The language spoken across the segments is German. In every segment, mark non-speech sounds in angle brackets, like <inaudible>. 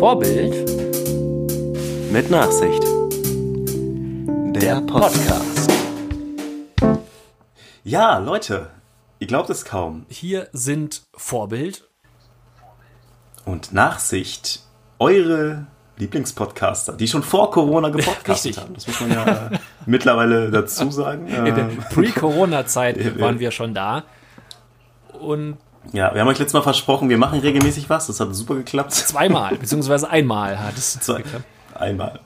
Vorbild Mit Nachsicht. Der Podcast. Ja, Leute, ihr glaubt es kaum. Hier sind Vorbild Und Nachsicht, eure Lieblingspodcaster, die schon vor Corona <laughs> gepodcastet haben. Das muss man ja äh, mittlerweile dazu sagen. in der Ähm, <laughs> Pre-Corona-Zeit waren wir schon da. Und ja, wir haben euch letztes Mal versprochen, wir machen regelmäßig was. Das hat super geklappt. zweimal, beziehungsweise einmal hat es Zwei, geklappt. einmal.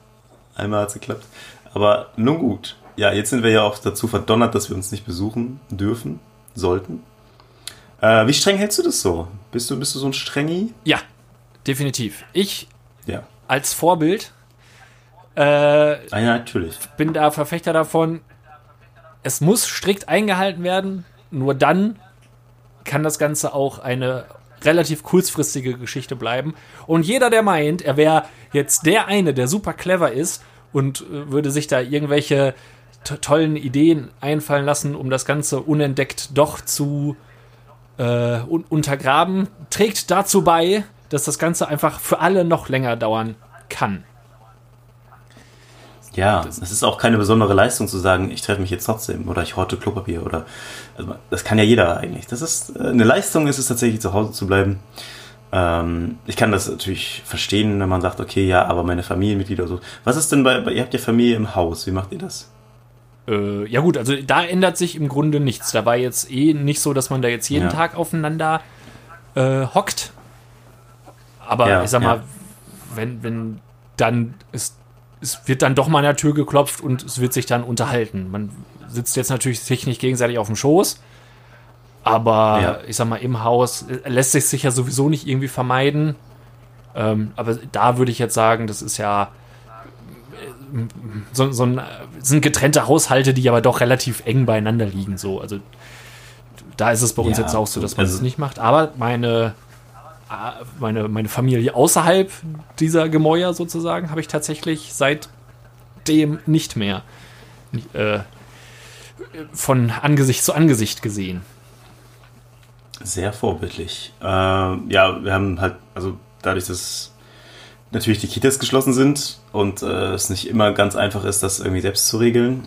Einmal hat es geklappt. Aber nun gut. Ja, jetzt sind wir ja auch dazu verdonnert, dass wir uns nicht besuchen dürfen, sollten. Äh, wie streng hältst du das so? Bist du, bist du so ein Strengi? Ja, definitiv. Ich Ja. als Vorbild äh, Ah, ja, natürlich. bin da Verfechter davon, es muss strikt eingehalten werden. Nur dann kann das Ganze auch eine relativ kurzfristige Geschichte bleiben. Und jeder, der meint, er wäre jetzt der eine, der super clever ist und äh, würde sich da irgendwelche to- tollen Ideen einfallen lassen, um das Ganze unentdeckt doch zu äh, un untergraben, trägt dazu bei, dass das Ganze einfach für alle noch länger dauern kann. Ja, es ist auch keine besondere Leistung zu sagen, ich treffe mich jetzt trotzdem oder ich horte Klopapier oder also das kann ja jeder eigentlich. Das ist äh, eine Leistung, ist es tatsächlich zu Hause zu bleiben. Ähm, ich kann das natürlich verstehen, wenn man sagt, okay, ja, aber meine Familienmitglieder so. Was ist denn bei, bei ihr habt ja Familie im Haus? Wie macht ihr das? Äh, ja gut, also da ändert sich im Grunde nichts. Da war jetzt eh nicht so, dass man da jetzt jeden Ja. Tag aufeinander äh, hockt. Aber Ja, ich sag mal, ja. wenn, wenn dann es, es wird dann doch mal an der Tür geklopft und es wird sich dann unterhalten. Man sitzt jetzt natürlich sich nicht gegenseitig auf dem Schoß. Aber Ja. ich sag mal, im Haus äh, lässt sich sicher sowieso nicht irgendwie vermeiden. Ähm, aber da würde ich jetzt sagen, das ist ja äh, so, so ein, äh, sind getrennte Haushalte, die aber doch relativ eng beieinander liegen. So. Also da ist es bei uns Ja, jetzt auch so, dass man also- es nicht macht. Aber meine, meine, meine Familie außerhalb dieser Gemäuer sozusagen habe ich tatsächlich seitdem nicht mehr äh, von Angesicht zu Angesicht gesehen. Sehr vorbildlich. Äh, ja, wir haben halt, also dadurch, dass natürlich die Kitas geschlossen sind und äh, es nicht immer ganz einfach ist, das irgendwie selbst zu regeln,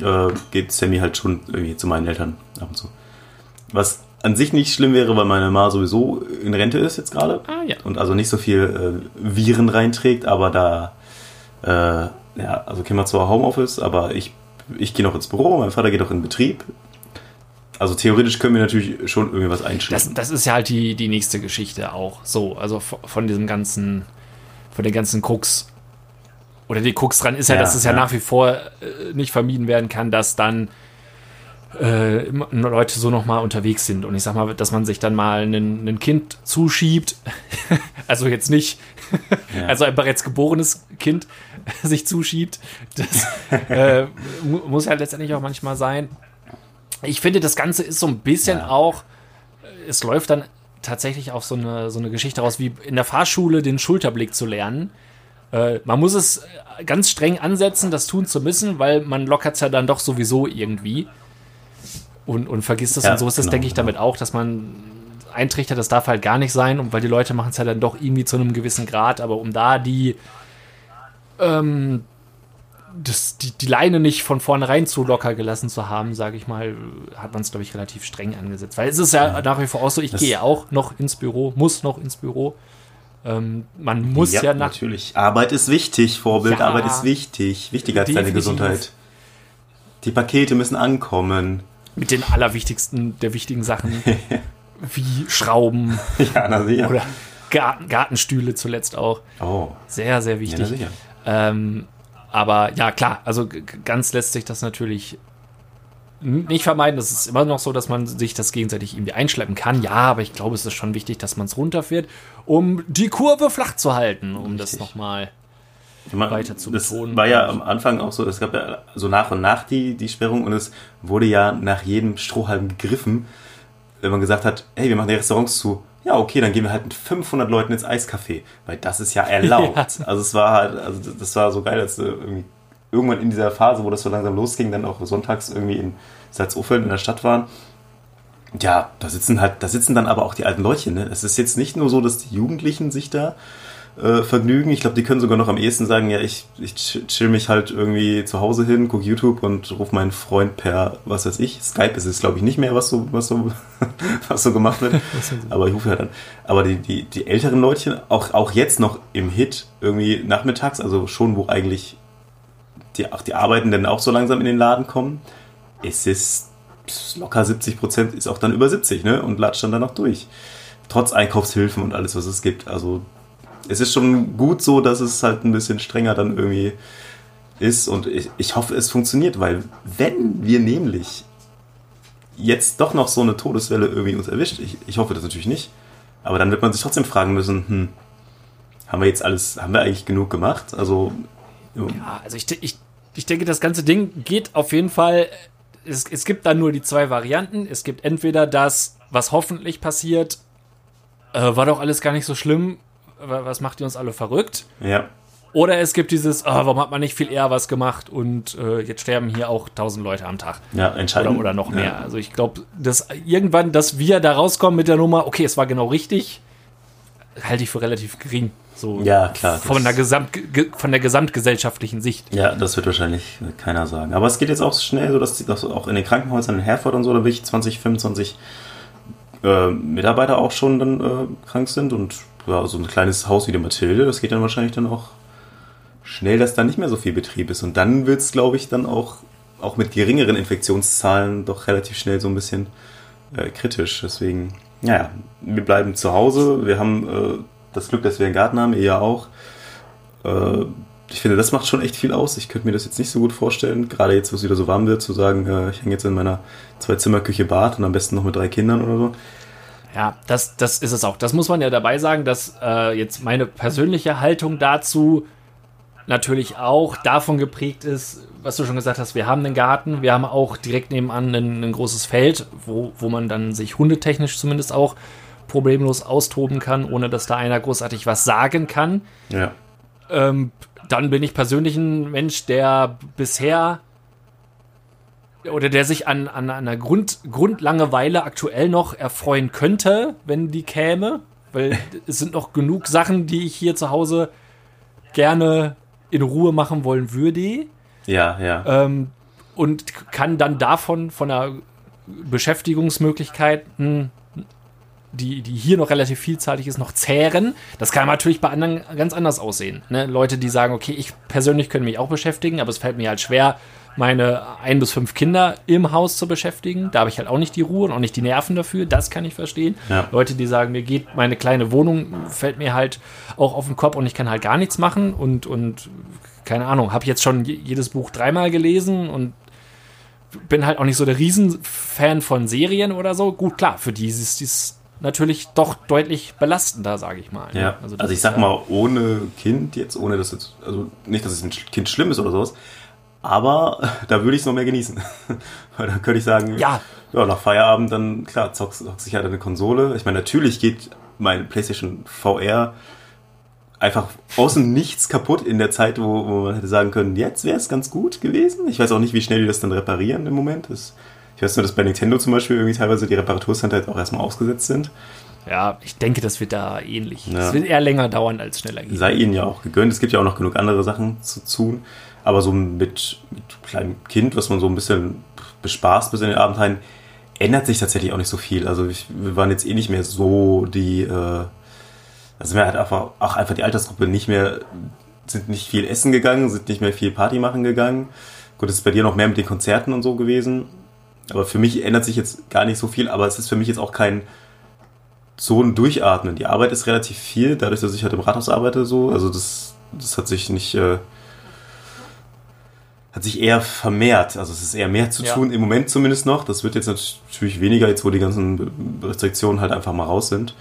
äh, geht Sammy halt schon irgendwie zu meinen Eltern ab und zu. Was an sich nicht schlimm wäre, weil meine Ma sowieso in Rente ist jetzt gerade Ah ja. und also nicht so viel äh, Viren reinträgt, aber da, äh, ja, also gehen wir zwar Homeoffice, aber ich, ich gehe noch ins Büro, mein Vater geht auch in den Betrieb. Also theoretisch können wir natürlich schon irgendwie was Das, einschließen. das ist ja halt die, die nächste Geschichte auch. So, also von, diesem ganzen, von den ganzen Krux. Oder die Krux dran ist ja, Ja, dass es ja, ja. nach wie vor äh, nicht vermieden werden kann, dass dann äh, Leute so nochmal unterwegs sind. Und ich sag mal, dass man sich dann mal ein, Kind zuschiebt. <laughs> also jetzt nicht, Ja. also ein bereits geborenes Kind <laughs> sich zuschiebt. Das äh, mu- muss ja letztendlich auch manchmal sein. Ich finde, das Ganze ist so ein bisschen Ja. auch, äh, es läuft dann tatsächlich auch so eine, so eine Geschichte raus, wie in der Fahrschule den Schulterblick zu lernen. Äh, man muss es äh, ganz streng ansetzen, das tun zu müssen, weil man lockert es ja dann doch sowieso irgendwie und, und vergisst es. Ja, und so ist das, genau, denke ich, genau. damit auch, dass man eintrichtert, das darf halt gar nicht sein, und weil die Leute machen es ja dann doch irgendwie zu einem gewissen Grad, aber um da die ähm, das, die, die Leine nicht von vornherein zu locker gelassen zu haben, sage ich mal, hat man es, glaube ich, relativ streng angesetzt. Weil es ist ja, nach wie vor auch so, ich Das- gehe auch noch ins Büro, muss noch ins Büro. Ähm, man muss ja, nach, natürlich. Arbeit ist wichtig, Vorbild, Ja. Arbeit ist wichtig. Wichtiger als deine. Gesundheit. Die Pakete müssen ankommen. Mit den allerwichtigsten der wichtigen Sachen, <laughs> wie Schrauben <laughs> Ja, na sicher. oder Garten, Gartenstühle zuletzt auch. oh, Sehr, sehr ja, na wichtig. sicher. Ähm, aber ja, klar, also ganz lässt sich das natürlich nicht vermeiden. Es ist immer noch so, dass man sich das gegenseitig irgendwie einschleppen kann. Ja, aber ich glaube, es ist schon wichtig, dass man es runterfährt, um die Kurve flach zu halten, um das Richtig. nochmal. Meine, weiter zu das betonen. war ja am Anfang auch so, es gab ja so nach und nach die, die Sperrung und es wurde ja nach jedem Strohhalm gegriffen, wenn man gesagt hat, hey, wir machen die Restaurants zu. Ja, okay, dann gehen wir halt mit 500 Leuten ins Eiscafé, weil das ist ja erlaubt. <laughs> Also es war halt, also das war so geil, dass du irgendwie irgendwann in dieser Phase, wo das so langsam losging, dann auch sonntags irgendwie in Salzufeld in der Stadt waren. Ja, da sitzen halt, da sitzen dann aber auch die alten Leutchen. Ne? Es ist jetzt nicht nur so, dass die Jugendlichen sich da äh, Vergnügen. Ich glaube, die können sogar noch am ehesten sagen, ja, ich, ich chill mich halt irgendwie zu Hause hin, gucke YouTube und rufe meinen Freund per, was weiß ich, Skype ist es, glaube ich, nicht mehr, was so, was so, <laughs> was so gemacht wird. Aber ich rufe ja dann. Aber die, die, die älteren Leutchen, auch, auch jetzt noch im Hit, irgendwie nachmittags, also schon, wo eigentlich die, auch die Arbeitenden auch so langsam in den Laden kommen, es ist locker 70 Prozent, ist auch dann über 70, ne? Und latscht dann danach durch. Trotz Einkaufshilfen und alles, was es gibt. Also es ist schon gut so, dass es halt ein bisschen strenger dann irgendwie ist und ich, ich hoffe, es funktioniert, weil wenn wir nämlich jetzt doch noch so eine Todeswelle irgendwie uns erwischt, ich, ich hoffe das natürlich nicht, aber dann wird man sich trotzdem fragen müssen, hm, haben wir jetzt alles, haben wir eigentlich genug gemacht? Also ja, also ich, ich, ich denke, das ganze Ding geht auf jeden Fall. Es, es gibt dann nur die zwei Varianten. Es gibt entweder das, was hoffentlich passiert, äh, war doch alles gar nicht so schlimm was macht ihr uns alle verrückt? Ja. Oder es gibt dieses, oh, warum hat man nicht viel eher was gemacht und äh, jetzt sterben hier auch tausend Leute am Tag. Ja, entscheidend. Oder, oder noch mehr. Ja. Also ich glaube, dass irgendwann, dass wir da rauskommen mit der Nummer, okay, es war genau richtig, halte ich für relativ gering. So ja, klar. Von der, Gesamt, von der gesamtgesellschaftlichen Sicht. Ja, das wird wahrscheinlich keiner sagen. Aber es geht jetzt auch schnell, so dass, dass auch in den Krankenhäusern in Herford und so, da will ich 20, 25 äh, Mitarbeiter auch schon dann äh, krank sind und ja, so ein kleines Haus wie der Mathilde, das geht dann wahrscheinlich dann auch schnell, dass da nicht mehr so viel Betrieb ist. Und dann wird es, glaube ich, dann auch, auch mit geringeren Infektionszahlen doch relativ schnell so ein bisschen äh, kritisch. Deswegen, naja, wir bleiben zu Hause. Wir haben äh, das Glück, dass wir einen Garten haben, ihr ja auch. Äh, ich finde, das macht schon echt viel aus. Ich könnte mir das jetzt nicht so gut vorstellen, gerade jetzt, wo es wieder so warm wird, zu sagen, äh, ich hänge jetzt in meiner Zwei-Zimmer-Küche Bad und am besten noch mit drei Kindern oder so. Ja, das, das ist es auch. Das muss man ja dabei sagen, dass äh, jetzt meine persönliche Haltung dazu natürlich auch davon geprägt ist, was du schon gesagt hast, wir haben einen Garten, wir haben auch direkt nebenan ein, ein großes Feld, wo, wo man dann sich hundetechnisch zumindest auch problemlos austoben kann, ohne dass da einer großartig was sagen kann. Ja. Ähm, dann bin ich persönlich ein Mensch, der bisher oder der sich an, an einer Grund, Grundlangeweile aktuell noch erfreuen könnte, wenn die käme. Weil es sind noch genug Sachen, die ich hier zu Hause gerne in Ruhe machen wollen würde. Ja, ja. Ähm, und kann dann davon, von der Beschäftigungsmöglichkeit, die, die hier noch relativ vielzeitig ist, noch zehren. Das kann natürlich bei anderen ganz anders aussehen. Ne? Leute, die sagen, okay, ich persönlich könnte mich auch beschäftigen, aber es fällt mir halt schwer, meine ein bis fünf Kinder im Haus zu beschäftigen. Da habe ich halt auch nicht die Ruhe und auch nicht die Nerven dafür. Das kann ich verstehen. Ja. Leute, die sagen, mir geht meine kleine Wohnung, fällt mir halt auch auf den Kopf und ich kann halt gar nichts machen und, und keine Ahnung, habe jetzt schon jedes Buch dreimal gelesen und bin halt auch nicht so der Riesenfan von Serien oder so. Gut, klar, für die ist dies natürlich doch deutlich belastender, sage ich mal. Ja, also, also ich sag mal, ohne Kind jetzt, ohne dass jetzt, also nicht, dass es ein Kind schlimm ist oder sowas, aber <laughs> da würde ich es noch mehr genießen. <laughs> Weil da könnte ich sagen, ja. ja, nach Feierabend dann, klar, zockst zock sich halt eine Konsole. Ich meine, natürlich geht mein PlayStation VR einfach außen nichts kaputt in der Zeit, wo, wo man hätte sagen können, jetzt wäre es ganz gut gewesen. Ich weiß auch nicht, wie schnell die das dann reparieren im Moment. Das, ich weiß nur, dass bei Nintendo zum Beispiel irgendwie teilweise die Reparaturcenter jetzt auch erstmal ausgesetzt sind. Ja, ich denke, das wird da ähnlich. Es ja. wird eher länger dauern als schneller gehen. Sei ihnen ja auch gegönnt. Es gibt ja auch noch genug andere Sachen zu tun. Aber so mit, mit kleinem Kind, was man so ein bisschen bespaßt bis in den Abend ändert sich tatsächlich auch nicht so viel. Also ich, wir waren jetzt eh nicht mehr so die, äh, also wir halt einfach, auch einfach die Altersgruppe nicht mehr, sind nicht viel essen gegangen, sind nicht mehr viel Party machen gegangen. Gut, das ist bei dir noch mehr mit den Konzerten und so gewesen. Aber für mich ändert sich jetzt gar nicht so viel, aber es ist für mich jetzt auch kein so ein Durchatmen. Die Arbeit ist relativ viel, dadurch, dass ich halt im Rathaus arbeite, so. Also das, das hat sich nicht, äh, hat sich eher vermehrt. Also es ist eher mehr zu tun, ja. im Moment zumindest noch. Das wird jetzt natürlich weniger, jetzt wo die ganzen Restriktionen halt einfach mal raus sind.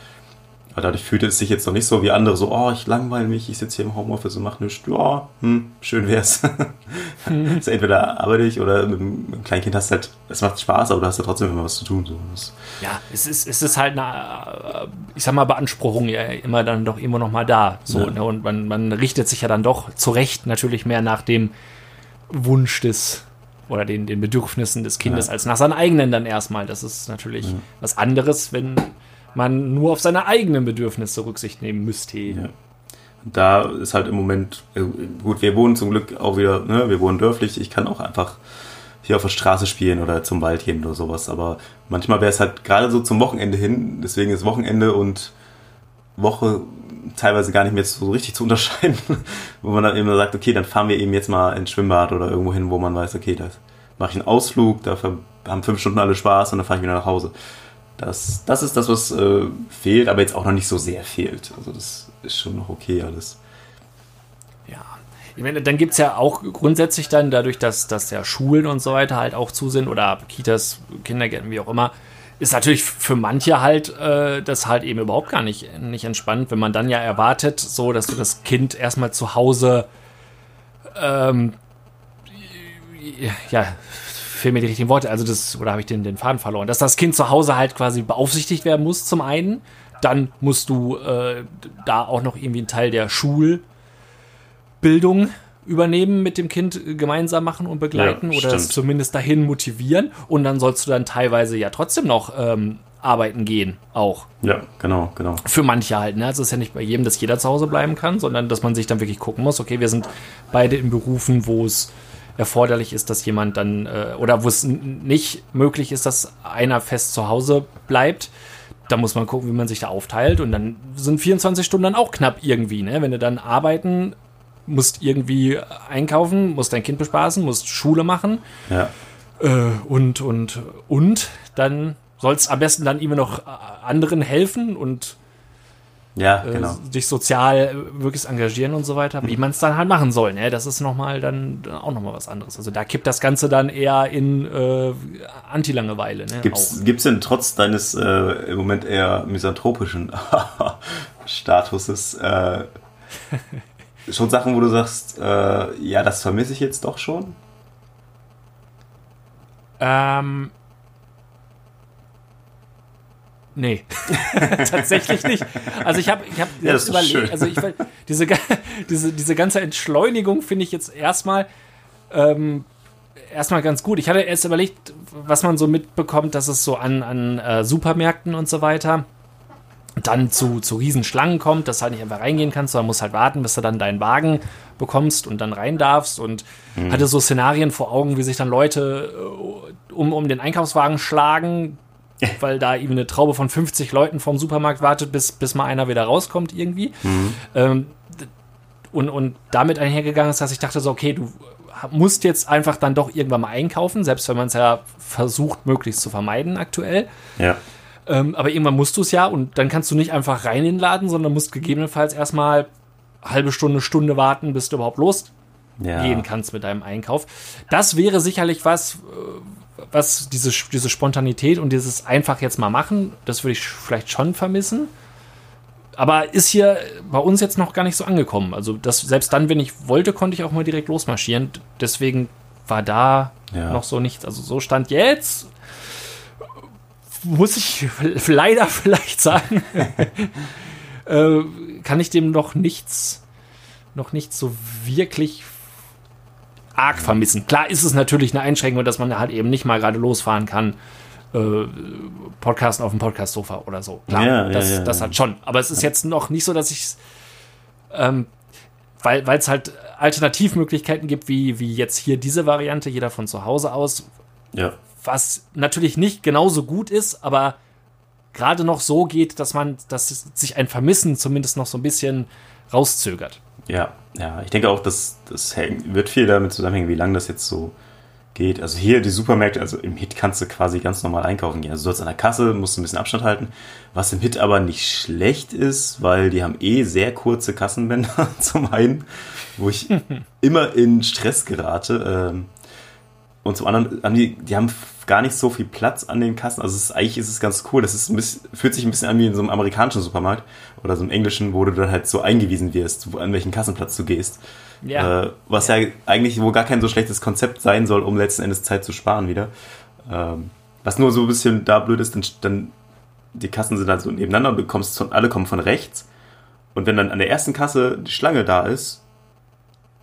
Aber dadurch fühlt es sich jetzt noch nicht so wie andere, so, oh, ich langweile mich, ich sitze hier im Homeoffice und mache nichts. Ja, hm, schön wär's. <laughs> also entweder arbeite ich oder mit einem Kleinkind hast du halt, es macht Spaß, aber du hast ja trotzdem immer was zu tun. So. Ja, es ist, es ist halt eine, ich sag mal, Beanspruchung ja immer dann doch immer noch mal da. So, ja. ne? Und man, man richtet sich ja dann doch zu Recht natürlich mehr nach dem, Wunsch des oder den, den Bedürfnissen des Kindes ja. als nach seinen eigenen dann erstmal. Das ist natürlich ja. was anderes, wenn man nur auf seine eigenen Bedürfnisse Rücksicht nehmen müsste. Ja. Da ist halt im Moment, gut, wir wohnen zum Glück auch wieder, ne, wir wohnen dörflich, ich kann auch einfach hier auf der Straße spielen oder zum Wald gehen oder sowas. Aber manchmal wäre es halt gerade so zum Wochenende hin, deswegen ist Wochenende und Woche teilweise gar nicht mehr so richtig zu unterscheiden, <laughs> wo man dann eben sagt, okay, dann fahren wir eben jetzt mal ins Schwimmbad oder irgendwo hin, wo man weiß, okay, da mache ich einen Ausflug, da haben fünf Stunden alle Spaß und dann fahre ich wieder nach Hause. Das, das ist das, was äh, fehlt, aber jetzt auch noch nicht so sehr fehlt. Also das ist schon noch okay alles. Ja, ich meine, dann gibt es ja auch grundsätzlich dann, dadurch, dass, dass ja Schulen und so weiter halt auch zu sind oder Kitas, Kindergärten, wie auch immer, ist natürlich für manche halt äh, das halt eben überhaupt gar nicht, nicht entspannt, wenn man dann ja erwartet, so dass du das Kind erstmal zu Hause ähm, ja, fehlen mir die richtigen Worte, also das, oder habe ich den, den Faden verloren, dass das Kind zu Hause halt quasi beaufsichtigt werden muss, zum einen. Dann musst du äh, da auch noch irgendwie einen Teil der Schulbildung übernehmen, mit dem Kind gemeinsam machen und begleiten ja, oder es zumindest dahin motivieren. Und dann sollst du dann teilweise ja trotzdem noch ähm, arbeiten gehen, auch. Ja, genau, genau. Für manche halt. Ne? Also es ist ja nicht bei jedem, dass jeder zu Hause bleiben kann, sondern dass man sich dann wirklich gucken muss, okay, wir sind beide in Berufen, wo es erforderlich ist, dass jemand dann, äh, oder wo es nicht möglich ist, dass einer fest zu Hause bleibt. Da muss man gucken, wie man sich da aufteilt. Und dann sind 24 Stunden dann auch knapp irgendwie, ne? Wenn du dann arbeiten musst irgendwie einkaufen, musst dein Kind bespaßen, musst Schule machen. Ja. Äh, und, und, und dann sollst am besten dann immer noch anderen helfen und ja, äh, genau. äh, dich sozial wirklich engagieren und so weiter, wie man es dann halt machen soll. Ne? Das ist nochmal dann auch nochmal was anderes. Also da kippt das Ganze dann eher in äh, Anti-Langeweile. Ne? Gibt's, gibt's denn trotz deines äh, im Moment eher misanthropischen <laughs> Statuses äh, <laughs> schon Sachen, wo du sagst, äh, ja, das vermisse ich jetzt doch schon? Ähm. Nee, <laughs> tatsächlich nicht. Also ich habe ich hab ja, jetzt überlegt, also ich, diese, diese, diese ganze Entschleunigung finde ich jetzt erstmal ähm, erstmal ganz gut. Ich hatte erst überlegt, was man so mitbekommt, dass es so an, an äh, Supermärkten und so weiter dann zu, zu Riesenschlangen kommt, dass du halt nicht einfach reingehen kannst, sondern musst halt warten, bis du dann deinen Wagen bekommst und dann rein darfst und mhm. hatte so Szenarien vor Augen, wie sich dann Leute äh, um, um den Einkaufswagen schlagen, <laughs> weil da eben eine Traube von 50 Leuten vom Supermarkt wartet, bis, bis mal einer wieder rauskommt irgendwie. Mhm. Ähm, und, und damit einhergegangen ist, dass ich dachte so, okay, du musst jetzt einfach dann doch irgendwann mal einkaufen, selbst wenn man es ja versucht, möglichst zu vermeiden aktuell. Ja. Ähm, aber irgendwann musst du es ja und dann kannst du nicht einfach rein in den Laden, sondern musst gegebenenfalls erstmal halbe Stunde, Stunde warten, bis du überhaupt losgehen ja. kannst mit deinem Einkauf. Das wäre sicherlich was, äh, was diese, diese Spontanität und dieses einfach jetzt mal machen, das würde ich vielleicht schon vermissen. Aber ist hier bei uns jetzt noch gar nicht so angekommen. Also das, selbst dann, wenn ich wollte, konnte ich auch mal direkt losmarschieren. Deswegen war da ja. noch so nichts. Also so stand jetzt muss ich leider <laughs> vielleicht sagen, <laughs> äh, kann ich dem noch nichts, noch nichts so wirklich arg vermissen. Klar ist es natürlich eine Einschränkung, dass man halt eben nicht mal gerade losfahren kann. Äh, Podcasten auf dem Podcast-Sofa oder so. Klar, ja, das, ja, ja, das hat schon. Aber es ist jetzt noch nicht so, dass ich ähm, weil es halt Alternativmöglichkeiten gibt, wie, wie jetzt hier diese Variante, jeder von zu Hause aus. Ja was natürlich nicht genauso gut ist, aber gerade noch so geht, dass man, dass sich ein Vermissen zumindest noch so ein bisschen rauszögert. Ja, ja, ich denke auch, dass das wird viel damit zusammenhängen, wie lange das jetzt so geht. Also hier die Supermärkte, also im Hit kannst du quasi ganz normal einkaufen gehen. Also du sollst an der Kasse, musst ein bisschen Abstand halten, was im Hit aber nicht schlecht ist, weil die haben eh sehr kurze Kassenbänder <laughs> zum einen, wo ich <laughs> immer in Stress gerate. Ähm, und zum anderen haben die, die haben gar nicht so viel Platz an den Kassen. Also ist, eigentlich ist es ganz cool. Das ist ein bisschen, fühlt sich ein bisschen an wie in so einem amerikanischen Supermarkt oder so einem englischen, wo du dann halt so eingewiesen wirst, wo, an welchen Kassenplatz du gehst. Ja. Äh, was ja. ja. eigentlich wohl gar kein so schlechtes Konzept sein soll, um letzten Endes Zeit zu sparen wieder. Ähm, was nur so ein bisschen da blöd ist, dann, dann die Kassen sind halt so nebeneinander und du kommst von, alle kommen von rechts. Und wenn dann an der ersten Kasse die Schlange da ist,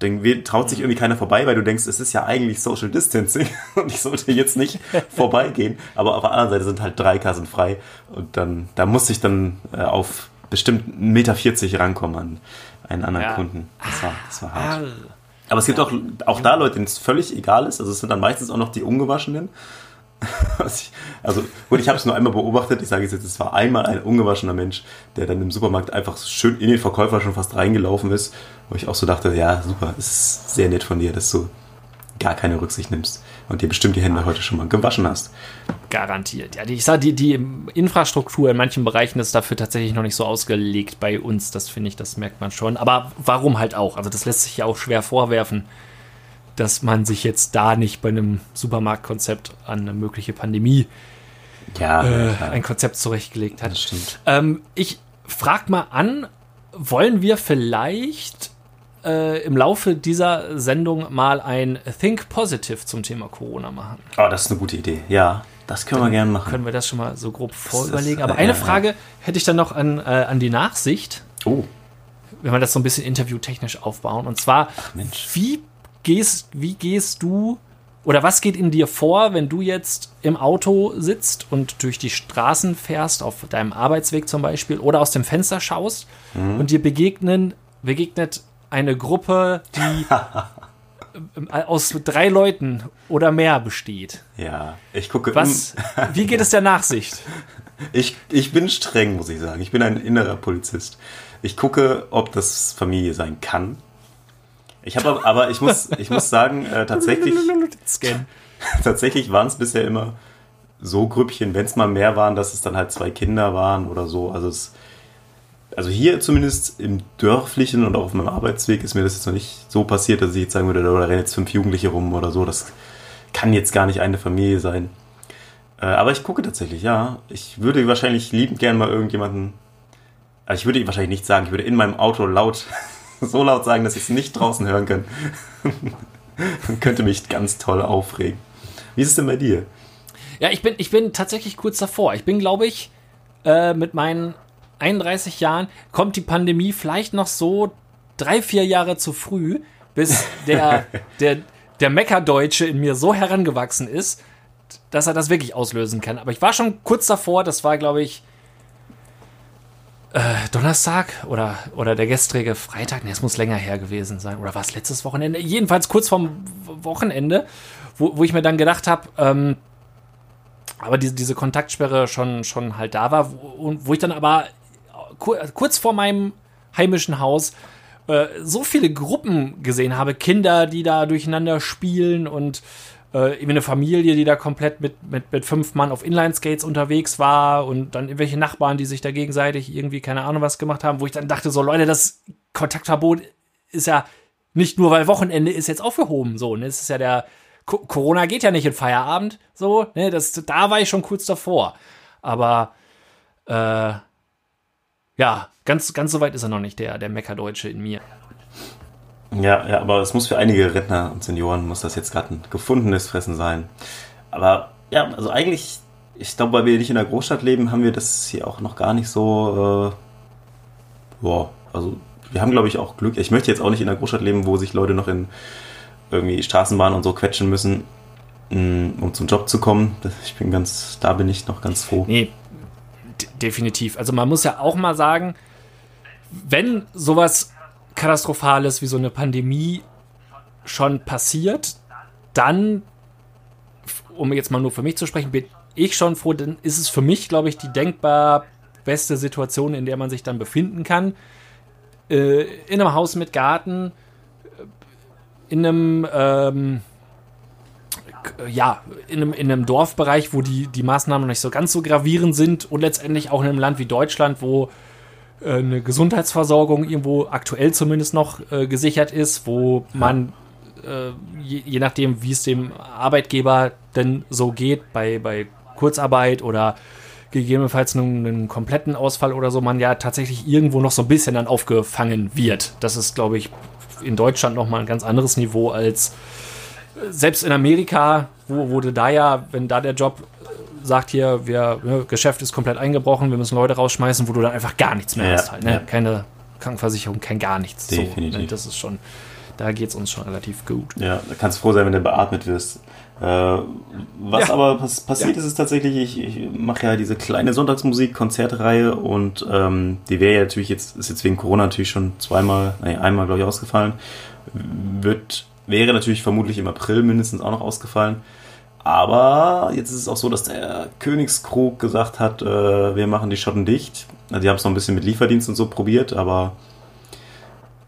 dann traut sich irgendwie keiner vorbei, weil du denkst, es ist ja eigentlich Social Distancing <laughs> und ich sollte jetzt nicht <laughs> vorbeigehen. Aber auf der anderen Seite sind halt drei Kassen frei und dann, da muss ich dann äh, auf bestimmt 1,40 Meter rankommen an, einen anderen Ja. Kunden. Das war, das war hart. Arr. Aber es gibt auch, auch da Leute, denen es völlig egal ist. Also es sind dann meistens auch noch die Ungewaschenen. <laughs> Also gut, ich habe es nur einmal beobachtet. Ich sage es jetzt, es war einmal ein ungewaschener Mensch, der dann im Supermarkt einfach schön in den Verkäufer schon fast reingelaufen ist. Wo ich auch so dachte, ja super, es ist sehr nett von dir, dass du gar keine Rücksicht nimmst und dir bestimmt die Hände heute schon mal gewaschen hast. Garantiert. Ja, die, ich sage, die, die Infrastruktur in manchen Bereichen ist dafür tatsächlich noch nicht so ausgelegt bei uns. Das finde ich, das merkt man schon. Aber warum halt auch? Also, das lässt sich ja auch schwer vorwerfen, dass man sich jetzt da nicht bei einem Supermarktkonzept an eine mögliche Pandemie Ja, äh, ja, ein Konzept zurechtgelegt hat. das stimmt. Ähm, ich frag mal an, wollen wir vielleicht äh, im Laufe dieser Sendung mal ein Think Positive zum Thema Corona machen? Oh, das ist eine gute Idee. Ja, das können wir gerne machen. Können wir das schon mal so grob vorüberlegen? äh, Aber ja, eine ja. Frage hätte ich dann noch an, äh, an die Nachsicht, Oh, wenn wir das so ein bisschen interviewtechnisch aufbauen. Und zwar, Mensch. wie gehst, wie gehst du oder was geht in dir vor, wenn du jetzt im Auto sitzt und durch die Straßen fährst, auf deinem Arbeitsweg zum Beispiel, oder aus dem Fenster schaust Mhm. und dir begegnen, begegnet eine Gruppe, die <laughs> aus drei Leuten oder mehr besteht. ja. Ich gucke. Was, wie geht es der Nachsicht? <laughs> Ich, ich bin streng, muss ich sagen. Ich bin ein innerer Polizist. Ich gucke, ob das Familie sein kann. Ich habe aber, aber ich muss, ich muss sagen, äh, <laughs> tatsächlich, Scan. <laughs> tatsächlich waren es bisher immer so Grüppchen, wenn es mal mehr waren, dass es dann halt zwei Kinder waren oder so. Also es, also hier zumindest im dörflichen und auch auf meinem Arbeitsweg ist mir das jetzt noch nicht so passiert, dass ich jetzt sagen würde, da rennen jetzt fünf Jugendliche rum oder so. Das kann jetzt gar nicht eine Familie sein. Äh, aber ich gucke tatsächlich, ja. Ich würde wahrscheinlich liebend gern mal irgendjemanden. Also ich würde wahrscheinlich nicht sagen, ich würde in meinem Auto laut, <laughs> so laut sagen, dass ich es nicht draußen hören kann. <laughs> Könnte mich ganz toll aufregen. Wie ist es denn bei dir? Ja, ich bin, ich bin tatsächlich kurz davor. Ich bin, glaube ich, äh, mit meinen 31 Jahren kommt die Pandemie vielleicht noch so drei, vier Jahre zu früh, bis <laughs> der, der, der Meckerdeutsche in mir so herangewachsen ist, dass er das wirklich auslösen kann. Aber ich war schon kurz davor, das war, glaube ich, äh, Donnerstag oder, oder der gestrige Freitag. Ne, es muss länger her gewesen sein. Oder war es letztes Wochenende? Jedenfalls kurz vorm Wochenende, wo, wo ich mir dann gedacht habe, ähm, aber diese, diese Kontaktsperre schon, schon halt da war, wo, wo ich dann aber kur, kurz vor meinem heimischen Haus äh, so viele Gruppen gesehen habe, Kinder, die da durcheinander spielen und äh, eine Familie, die da komplett mit, mit, mit fünf Mann auf Inline-Skates unterwegs war und dann irgendwelche Nachbarn, die sich da gegenseitig irgendwie keine Ahnung was gemacht haben, wo ich dann dachte, so Leute, das Kontaktverbot ist ja nicht nur, weil Wochenende ist jetzt aufgehoben, so, ne? Es ist ja der, Co Corona geht ja nicht in Feierabend, so, ne? Das, da war ich schon kurz davor. Aber, äh, ja, ganz, ganz so weit ist er noch nicht, der, der Meckerdeutsche in mir. Ja, ja, aber es muss für einige Rentner und Senioren muss das jetzt gerade ein gefundenes Fressen sein. Aber ja, also eigentlich, ich glaube, weil wir nicht in der Großstadt leben, haben wir das hier auch noch gar nicht so. Äh, boah, also wir haben, glaube ich, auch Glück. Ich möchte jetzt auch nicht in der Großstadt leben, wo sich Leute noch in irgendwie Straßenbahnen und so quetschen müssen, mh, um zum Job zu kommen. Ich bin ganz, da bin ich noch ganz froh. Nee, definitiv. Also man muss ja auch mal sagen, wenn sowas Katastrophales wie so eine Pandemie schon passiert, dann, um jetzt mal nur für mich zu sprechen, bin ich schon froh, dann ist es für mich, glaube ich, die denkbar beste Situation, in der man sich dann befinden kann. Äh, in einem Haus mit Garten, in einem, ähm, ja, in einem, in einem Dorfbereich, wo die, die Maßnahmen noch nicht so ganz so gravierend sind und letztendlich auch in einem Land wie Deutschland, wo eine Gesundheitsversorgung irgendwo aktuell zumindest noch äh, gesichert ist, wo man äh, je, je nachdem, wie es dem Arbeitgeber denn so geht, bei, bei Kurzarbeit oder gegebenenfalls einen, einen kompletten Ausfall oder so, man ja tatsächlich irgendwo noch so ein bisschen dann aufgefangen wird. Das ist, glaube ich, in Deutschland nochmal ein ganz anderes Niveau als äh, selbst in Amerika, wo wurde da ja, wenn da der Job äh, sagt hier, wir, ne, Geschäft ist komplett eingebrochen, wir müssen Leute rausschmeißen, wo du dann einfach gar nichts mehr Ja, hast halt. Ne? ja. Keine Krankenversicherung, kein gar nichts. So, Definitiv. ne? Das ist schon, Da geht es uns schon relativ gut. Ja, da kannst du froh sein, wenn du beatmet wirst. Äh, was Ja. aber pass passiert ist, ist tatsächlich, ich, ich mache ja diese kleine Sonntagsmusik-Konzertreihe und ähm, die wäre ja natürlich jetzt, ist jetzt wegen Corona natürlich schon zweimal, nee, einmal glaube ich ausgefallen. Wird, wäre natürlich vermutlich im April mindestens auch noch ausgefallen. Aber jetzt ist es auch so, dass der Königskrug gesagt hat, äh, wir machen die Schotten dicht. Also die haben es noch ein bisschen mit Lieferdienst und so probiert, aber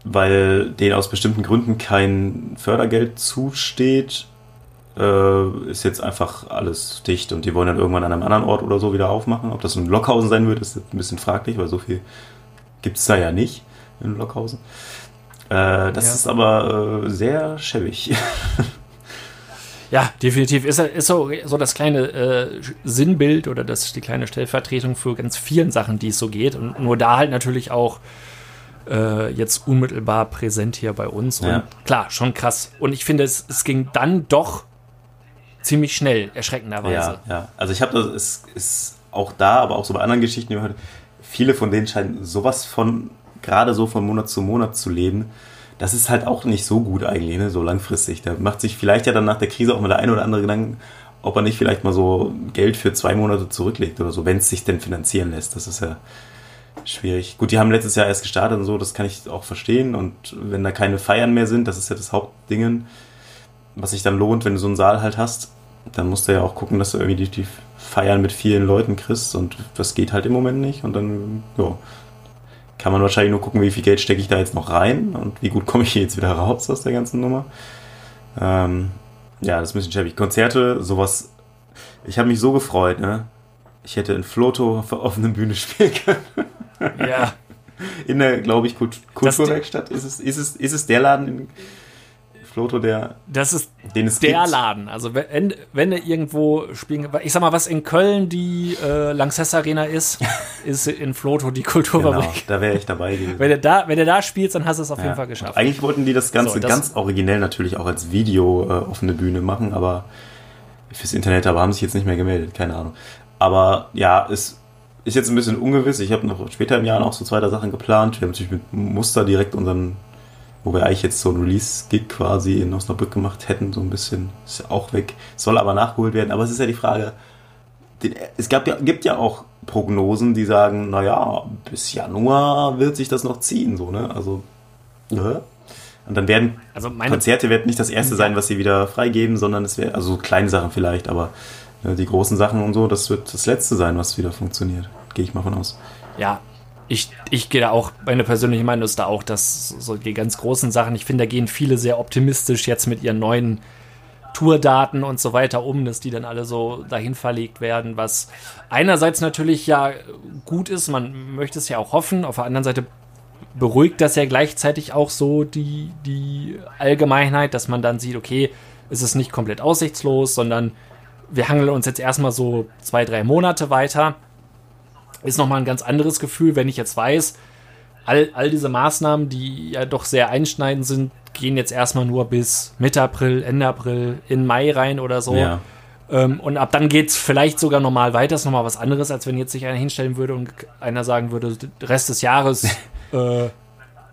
weil denen aus bestimmten Gründen kein Fördergeld zusteht, äh, ist jetzt einfach alles dicht und die wollen dann irgendwann an einem anderen Ort oder so wieder aufmachen. Ob das in Lockhausen sein wird, ist ein bisschen fraglich, weil so viel gibt es da ja nicht in Lockhausen. Äh, das Ja. ist aber äh, sehr schäbig. <laughs> Ja, definitiv. Ist, ist so, so das kleine äh, Sinnbild oder das, die kleine Stellvertretung für ganz vielen Sachen, die es so geht. Und nur da halt natürlich auch äh, jetzt unmittelbar präsent hier bei uns. Und Ja. klar, schon krass. Und ich finde, es, es ging dann doch ziemlich schnell, erschreckenderweise. Ja, ja. Also ich habe das, es ist auch da, aber auch so bei anderen Geschichten, die man hört, viele von denen scheinen sowas von, gerade so von Monat zu Monat zu leben. Das ist halt auch nicht so gut eigentlich, ne, so langfristig. Da macht sich vielleicht ja dann nach der Krise auch mal der eine oder andere Gedanken, ob er nicht vielleicht mal so Geld für zwei Monate zurücklegt oder so, wenn es sich denn finanzieren lässt. Das ist ja schwierig. Gut, die haben letztes Jahr erst gestartet und so, das kann ich auch verstehen. Und wenn da keine Feiern mehr sind, das ist ja das Hauptdingen, was sich dann lohnt, wenn du so einen Saal halt hast, dann musst du ja auch gucken, dass du irgendwie die, die Feiern mit vielen Leuten kriegst und das geht halt im Moment nicht und dann, ja, kann man wahrscheinlich nur gucken, wie viel Geld stecke ich da jetzt noch rein und wie gut komme ich hier jetzt wieder raus aus der ganzen Nummer. Ähm, ja, das ist ein bisschen schäbig. Konzerte, sowas, ich habe mich so gefreut, ne? Ich hätte in Floto auf der offenen Bühne spielen können. Ja, In der, glaube ich, Kult Kulturwerkstatt. Ist es, ist, es, ist es der Laden in Floto, der, das ist den es der gibt? Laden. Also wenn, wenn du irgendwo spielen, ich sag mal, was in Köln die äh, Lanxess Arena ist, <laughs> ist in Floto die Genau, Kulturfabrik. da wäre ich dabei gewesen. Wenn du da, wenn du da spielst, dann hast du es auf Ja. jeden Fall geschafft. Und Eigentlich wollten die das Ganze So, das- ganz originell natürlich auch als Video äh, auf eine Bühne machen, aber fürs Internet, aber haben sich jetzt nicht mehr gemeldet, keine Ahnung. Aber ja, es ist jetzt ein bisschen ungewiss. Ich habe noch später im Jahr noch so zwei, drei Sachen geplant. Wir haben natürlich mit Muster direkt unseren, wo wir eigentlich jetzt so einen Release-Gig quasi in Osnabrück gemacht hätten, so ein bisschen. Ist ja auch weg. Soll aber nachgeholt werden. Aber es ist ja die Frage, es gab ja, gibt ja auch Prognosen, die sagen, naja, bis Januar wird sich das noch ziehen, so, ne? Also, ja. Und dann werden Also Konzerte werden nicht das erste sein, was sie wieder freigeben, sondern es wäre, also so kleine Sachen vielleicht, aber ne, die großen Sachen und so, das wird das letzte sein, was wieder funktioniert. Gehe ich mal von aus. Ja, ich, ich gehe da auch, meine persönliche Meinung ist da auch, dass so die ganz großen Sachen, ich finde, da gehen viele sehr optimistisch jetzt mit ihren neuen Tourdaten und so weiter um, dass die dann alle so dahin verlegt werden, was einerseits natürlich ja gut ist, man möchte es ja auch hoffen, auf der anderen Seite beruhigt das ja gleichzeitig auch so die, die Allgemeinheit, dass man dann sieht, okay, es ist nicht komplett aussichtslos, sondern wir hangeln uns jetzt erstmal so zwei, drei Monate weiter ist nochmal ein ganz anderes Gefühl, wenn ich jetzt weiß, all, all diese Maßnahmen, die ja doch sehr einschneidend sind, gehen jetzt erstmal nur bis Mitte April, Ende April, in Mai rein oder so. Ja. Ähm, und ab dann geht es vielleicht sogar normal weiter. Das ist nochmal was anderes, als wenn jetzt sich einer hinstellen würde und einer sagen würde, der Rest des Jahres <laughs> äh,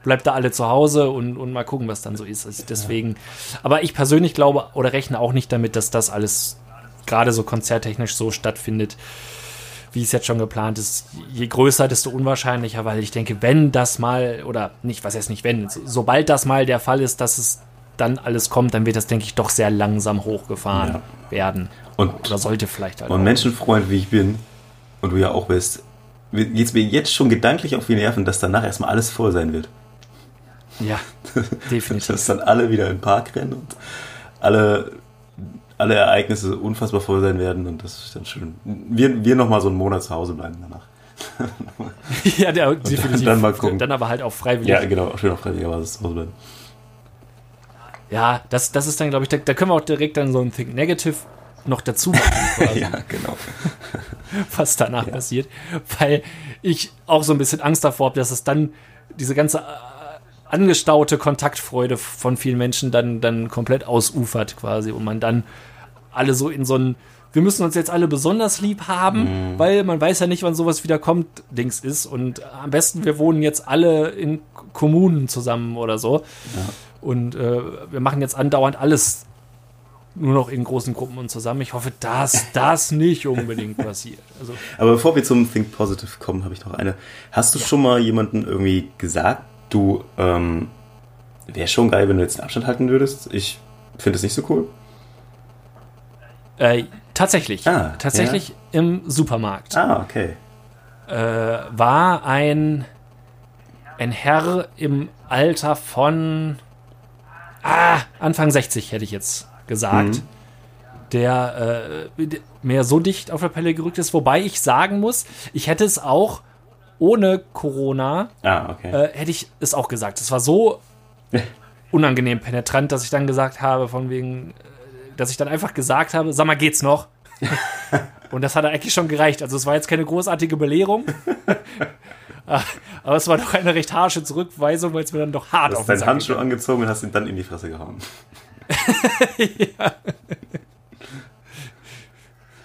bleibt da alle zu Hause und, und mal gucken, was dann so ist. Also deswegen, aber ich persönlich glaube oder rechne auch nicht damit, dass das alles gerade so konzerttechnisch so stattfindet, wie es jetzt schon geplant ist. Je größer, desto unwahrscheinlicher, weil ich denke, wenn das mal, oder nicht, was heißt nicht wenn, so, sobald das mal der Fall ist, dass es dann alles kommt, dann wird das, denke ich, doch sehr langsam hochgefahren werden. Und, Oder sollte vielleicht halt und auch. Menschenfreund wie ich bin, und du ja auch bist, geht es mir jetzt schon gedanklich auf die Nerven, dass danach erstmal alles voll sein wird. Ja, <laughs> definitiv. Dass dann alle wieder im Park rennen und alle, alle Ereignisse unfassbar voll sein werden und das ist dann schön. Wir, wir nochmal so einen Monat zu Hause bleiben danach. <laughs> ja, der, definitiv. dann mal gucken. Dann aber halt auch freiwillig. Ja, genau, schön auf freiwilliger Basis zu Hause bleiben. Ja, das, das ist dann, glaube ich, da, da können wir auch direkt dann so ein Think Negative noch dazu machen, <laughs> Ja, genau. <laughs> was danach passiert. Weil ich auch so ein bisschen Angst davor habe, dass es dann diese ganze angestaute Kontaktfreude von vielen Menschen dann, dann komplett ausufert quasi und man dann alle so in so ein wir müssen uns jetzt alle besonders lieb haben, weil man weiß ja nicht, wann sowas wieder kommt, Dings ist. Und am besten, wir wohnen jetzt alle in Kommunen zusammen oder so. Und äh, wir machen jetzt andauernd alles nur noch in großen Gruppen und zusammen. Ich hoffe, dass <laughs> das nicht unbedingt passiert. Also, Aber bevor wir zum Think Positive kommen, habe ich noch eine. Hast du schon mal jemanden irgendwie gesagt, du, ähm, wäre schon geil, wenn du jetzt einen Abstand halten würdest? Ich finde es nicht so cool. äh, tatsächlich. Ah, tatsächlich im Supermarkt. Ah, okay. äh, war ein, ein Herr im Alter von ah, Anfang 60, hätte ich jetzt gesagt, Mhm. der äh, mehr so dicht auf der Pelle gerückt ist. Wobei ich sagen muss, ich hätte es auch ohne Corona, Ah, okay. äh, hätte ich es auch gesagt. Es war so <laughs> unangenehm penetrant, dass ich dann gesagt habe, von wegen, äh, dass ich dann einfach gesagt habe, sag mal, geht's noch? <laughs> Und das hat eigentlich schon gereicht. Also es war jetzt keine großartige Belehrung. <laughs> Aber es war doch eine recht harsche Zurückweisung, weil es mir dann doch hart Du auf hast den deinen Handschuh angezogen und hast ihn dann in die Fresse gehauen.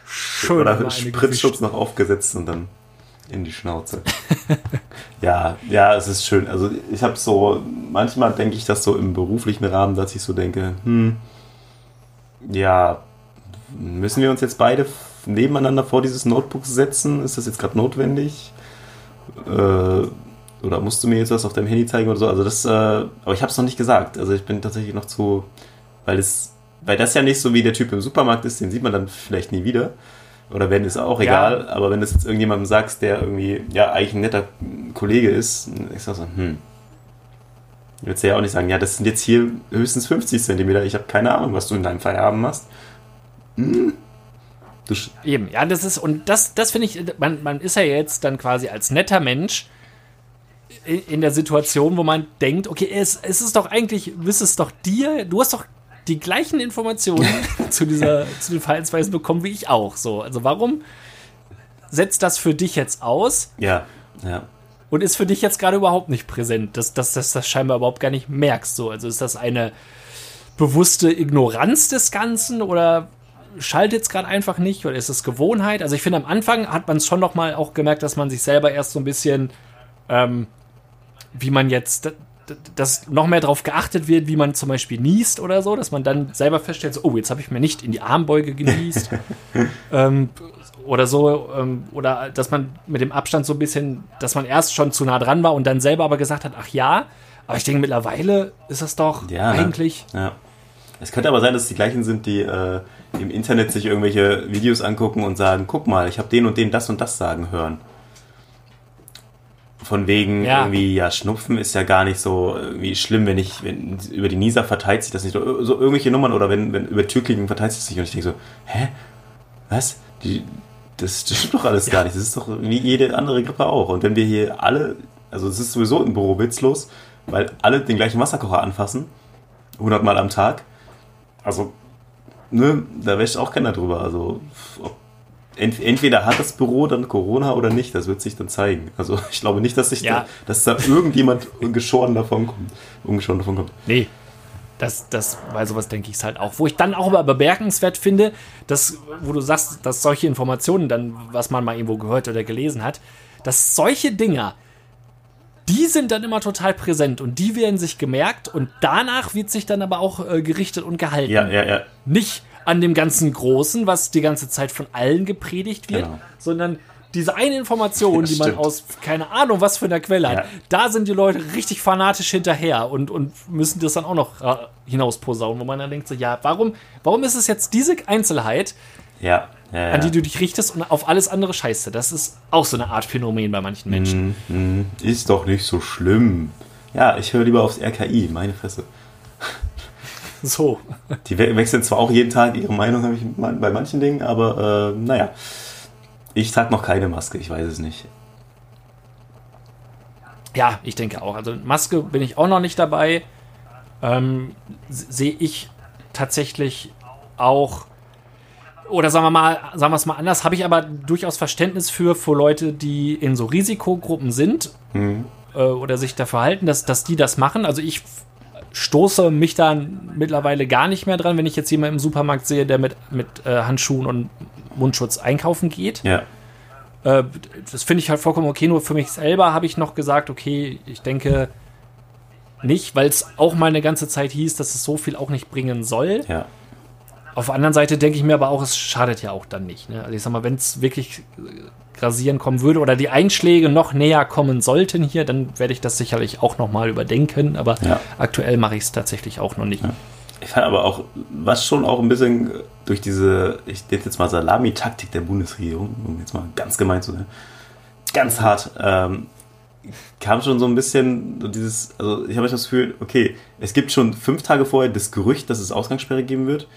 Schön Oder Spritzschutz noch aufgesetzt und dann in die Schnauze. <laughs> ja, ja, es ist schön. Also ich habe so, manchmal denke ich das so im beruflichen Rahmen, dass ich so denke, hm, ja, müssen wir uns jetzt beide nebeneinander vor dieses Notebook setzen? Ist das jetzt gerade notwendig? Äh, oder musst du mir jetzt was auf deinem Handy zeigen oder so? Also das, äh, aber ich habe es noch nicht gesagt. Also ich bin tatsächlich noch zu, weil es, weil das ja nicht so wie der Typ im Supermarkt ist, den sieht man dann vielleicht nie wieder. Oder wenn ist auch Ja. egal. Aber wenn du es jetzt irgendjemandem sagst, der irgendwie ja eigentlich ein netter Kollege ist, ist das so, hm. Ich würde ja auch nicht sagen, ja, das sind jetzt hier höchstens 50 Zentimeter. Ich habe keine Ahnung, was du in deinem Feierabend machst. Hm. Du Eben, ja, das ist, und das, das finde ich, man, man ist ja jetzt dann quasi als netter Mensch in der Situation, wo man denkt, okay, es, es ist doch eigentlich, wüsste es doch dir, du hast doch die gleichen Informationen <laughs> zu dieser, zu den Verhaltensweisen bekommen wie ich auch. So, also warum setzt das für dich jetzt aus ja, ja. und ist für dich jetzt gerade überhaupt nicht präsent, dass, dass, dass das scheinbar überhaupt gar nicht merkst. So, also ist das eine bewusste Ignoranz des Ganzen oder schaltet es gerade einfach nicht oder ist es Gewohnheit? Also ich finde, am Anfang hat man es schon noch mal auch gemerkt, dass man sich selber erst so ein bisschen, ähm, wie man jetzt, dass noch mehr darauf geachtet wird, wie man zum Beispiel niest oder so, dass man dann selber feststellt, so, oh, jetzt habe ich mir nicht in die Armbeuge genießt. <laughs> ähm, oder so, ähm, oder dass man mit dem Abstand so ein bisschen, dass man erst schon zu nah dran war und dann selber aber gesagt hat, ach ja, aber ich denke, mittlerweile ist das doch Ja, ne? eigentlich. Ja. Es könnte aber sein, dass es die gleichen sind, die äh, im Internet sich irgendwelche Videos angucken und sagen, guck mal, ich habe den und den das und das sagen hören. Von wegen Ja. irgendwie, ja, Schnupfen ist ja gar nicht so irgendwie schlimm, wenn ich, wenn über die Nisa verteilt sich das nicht. So so irgendwelche Nummern oder wenn, wenn über Türklingen verteilt sich das nicht. Und ich denke so, hä? Was? Die, das, das stimmt doch alles gar nicht. Das ist doch wie jede andere Grippe auch. Und wenn wir hier alle, also es ist sowieso im Büro witzlos, weil alle den gleichen Wasserkocher anfassen, 100 Mal am Tag. Also, ne, da wäscht auch keiner drüber. Also, ob, ent, entweder hat das Büro dann Corona oder nicht, das wird sich dann zeigen. Also, <laughs> ich glaube nicht, dass sich Ja. da, dass da irgendjemand geschoren davon kommt. Ungeschoren davon kommt. Nee. Das, das, weil sowas denke ich es halt auch. Wo ich dann auch aber bemerkenswert finde, dass, wo du sagst, dass solche Informationen dann, was man mal irgendwo gehört oder gelesen hat, dass solche Dinger, die sind dann immer total präsent und die werden sich gemerkt und danach wird sich dann aber auch äh, gerichtet und gehalten. Ja, ja, ja. Nicht an dem ganzen Großen, was die ganze Zeit von allen gepredigt wird, Genau. sondern diese eine Information, die man aus keine Ahnung was für einer Quelle Ja. hat, da sind die Leute richtig fanatisch hinterher und, und müssen das dann auch noch äh, hinausposaunen, wo man dann denkt so, ja, warum, warum ist es jetzt diese Einzelheit, Ja, ja, an die du dich richtest und auf alles andere scheißt du? Das ist auch so eine Art Phänomen bei manchen Menschen. Hm, ist doch nicht so schlimm. Ja, ich höre lieber aufs RKI, meine Fresse. <laughs> So. Die we wechseln zwar auch jeden Tag ihre Meinung, habe ich bei manchen Dingen, aber äh, naja. Ich trage noch keine Maske, ich weiß es nicht. Ja, ich denke auch. Also Maske bin ich auch noch nicht dabei. Ähm, Sehe ich tatsächlich auch. Oder sagen wir mal, sagen wir es mal anders, habe ich aber durchaus Verständnis für, für Leute, die in so Risikogruppen sind äh, oder sich dafür halten, dass, dass die das machen. Also ich stoße mich da mittlerweile gar nicht mehr dran, wenn ich jetzt jemanden im Supermarkt sehe, der mit, mit äh, Handschuhen und Mundschutz einkaufen geht. Ja, Äh, das finde ich halt vollkommen okay. Nur für mich selber habe ich noch gesagt, okay, ich denke, nicht, weil es auch mal eine ganze Zeit hieß, dass es so viel auch nicht bringen soll. Ja. Auf der anderen Seite denke ich mir aber auch, es schadet ja auch dann nicht. Ne? Also ich sag mal, wenn es wirklich grasieren kommen würde oder die Einschläge noch näher kommen sollten hier, dann werde ich das sicherlich auch noch mal überdenken. Aber Ja. aktuell mache ich es tatsächlich auch noch nicht. Ich fand aber auch, was schon auch ein bisschen durch diese, ich nenne jetzt mal Salami-Taktik der Bundesregierung, um jetzt mal ganz gemein zu sein, ganz hart, ähm, kam schon so ein bisschen dieses, also ich habe das Gefühl, okay, es gibt schon fünf Tage vorher das Gerücht, dass es Ausgangssperre geben wird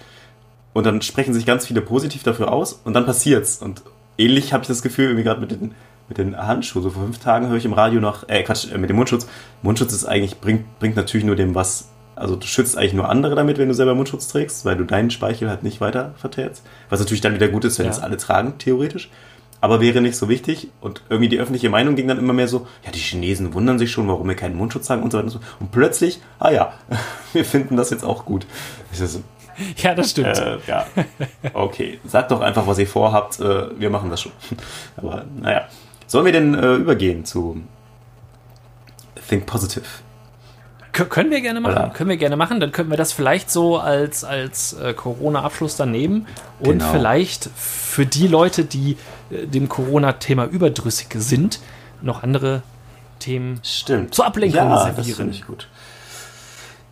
und dann sprechen sich ganz viele positiv dafür aus und dann passiert's und ähnlich habe ich das Gefühl, irgendwie gerade mit den, mit den Handschuhen, so vor fünf Tagen höre ich im Radio noch, äh Quatsch, äh, mit dem Mundschutz, Mundschutz ist eigentlich, bringt, bringt natürlich nur dem was, also du schützt eigentlich nur andere damit, wenn du selber Mundschutz trägst, weil du deinen Speichel halt nicht weiter verteilst, was natürlich dann wieder gut ist, wenn Ja. es alle tragen, theoretisch. Aber wäre nicht so wichtig und irgendwie die öffentliche Meinung ging dann immer mehr so, ja, die Chinesen wundern sich schon, warum wir keinen Mundschutz tragen und so weiter und so. Und plötzlich, ah ja, <laughs> wir finden das jetzt auch gut. Ich so, Ja, das stimmt. äh, ja, okay. Sagt doch einfach, was ihr vorhabt. Äh, wir machen das schon. <laughs> Aber naja. Sollen wir denn äh, übergehen zu Think Positive? Kö- können wir gerne machen. Oder? Können wir gerne machen. Dann könnten wir das vielleicht so als, als äh, Corona-Abschluss dann nehmen. Und Genau. vielleicht für die Leute, die äh, dem Corona-Thema überdrüssig sind, noch andere Themen Stimmt. Zur Ablenkung ja, das servieren. finde ich gut.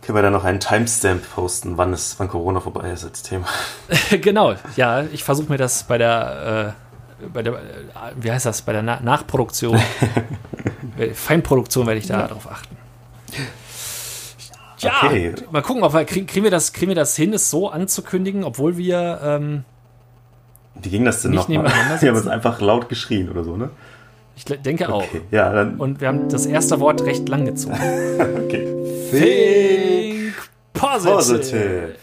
Können wir da noch einen Timestamp posten, wann, es, wann Corona vorbei ist als Thema? <laughs> genau, ja, ich versuche mir das bei der, äh, bei der, äh, wie heißt das, bei der Na Nachproduktion, <laughs> äh, Feinproduktion werde ich da darauf achten. Ja, Okay. mal gucken, ob wir, kriegen, kriegen, wir das, kriegen wir das hin, es so anzukündigen, obwohl wir, ähm, Wie ging das denn nochmal? nebeneinander <laughs> Wir haben es einfach laut geschrien oder so, ne? ich denke auch. Okay, ja, dann. Und wir haben das erste Wort recht lang gezogen. Okay. Think positive. Positive.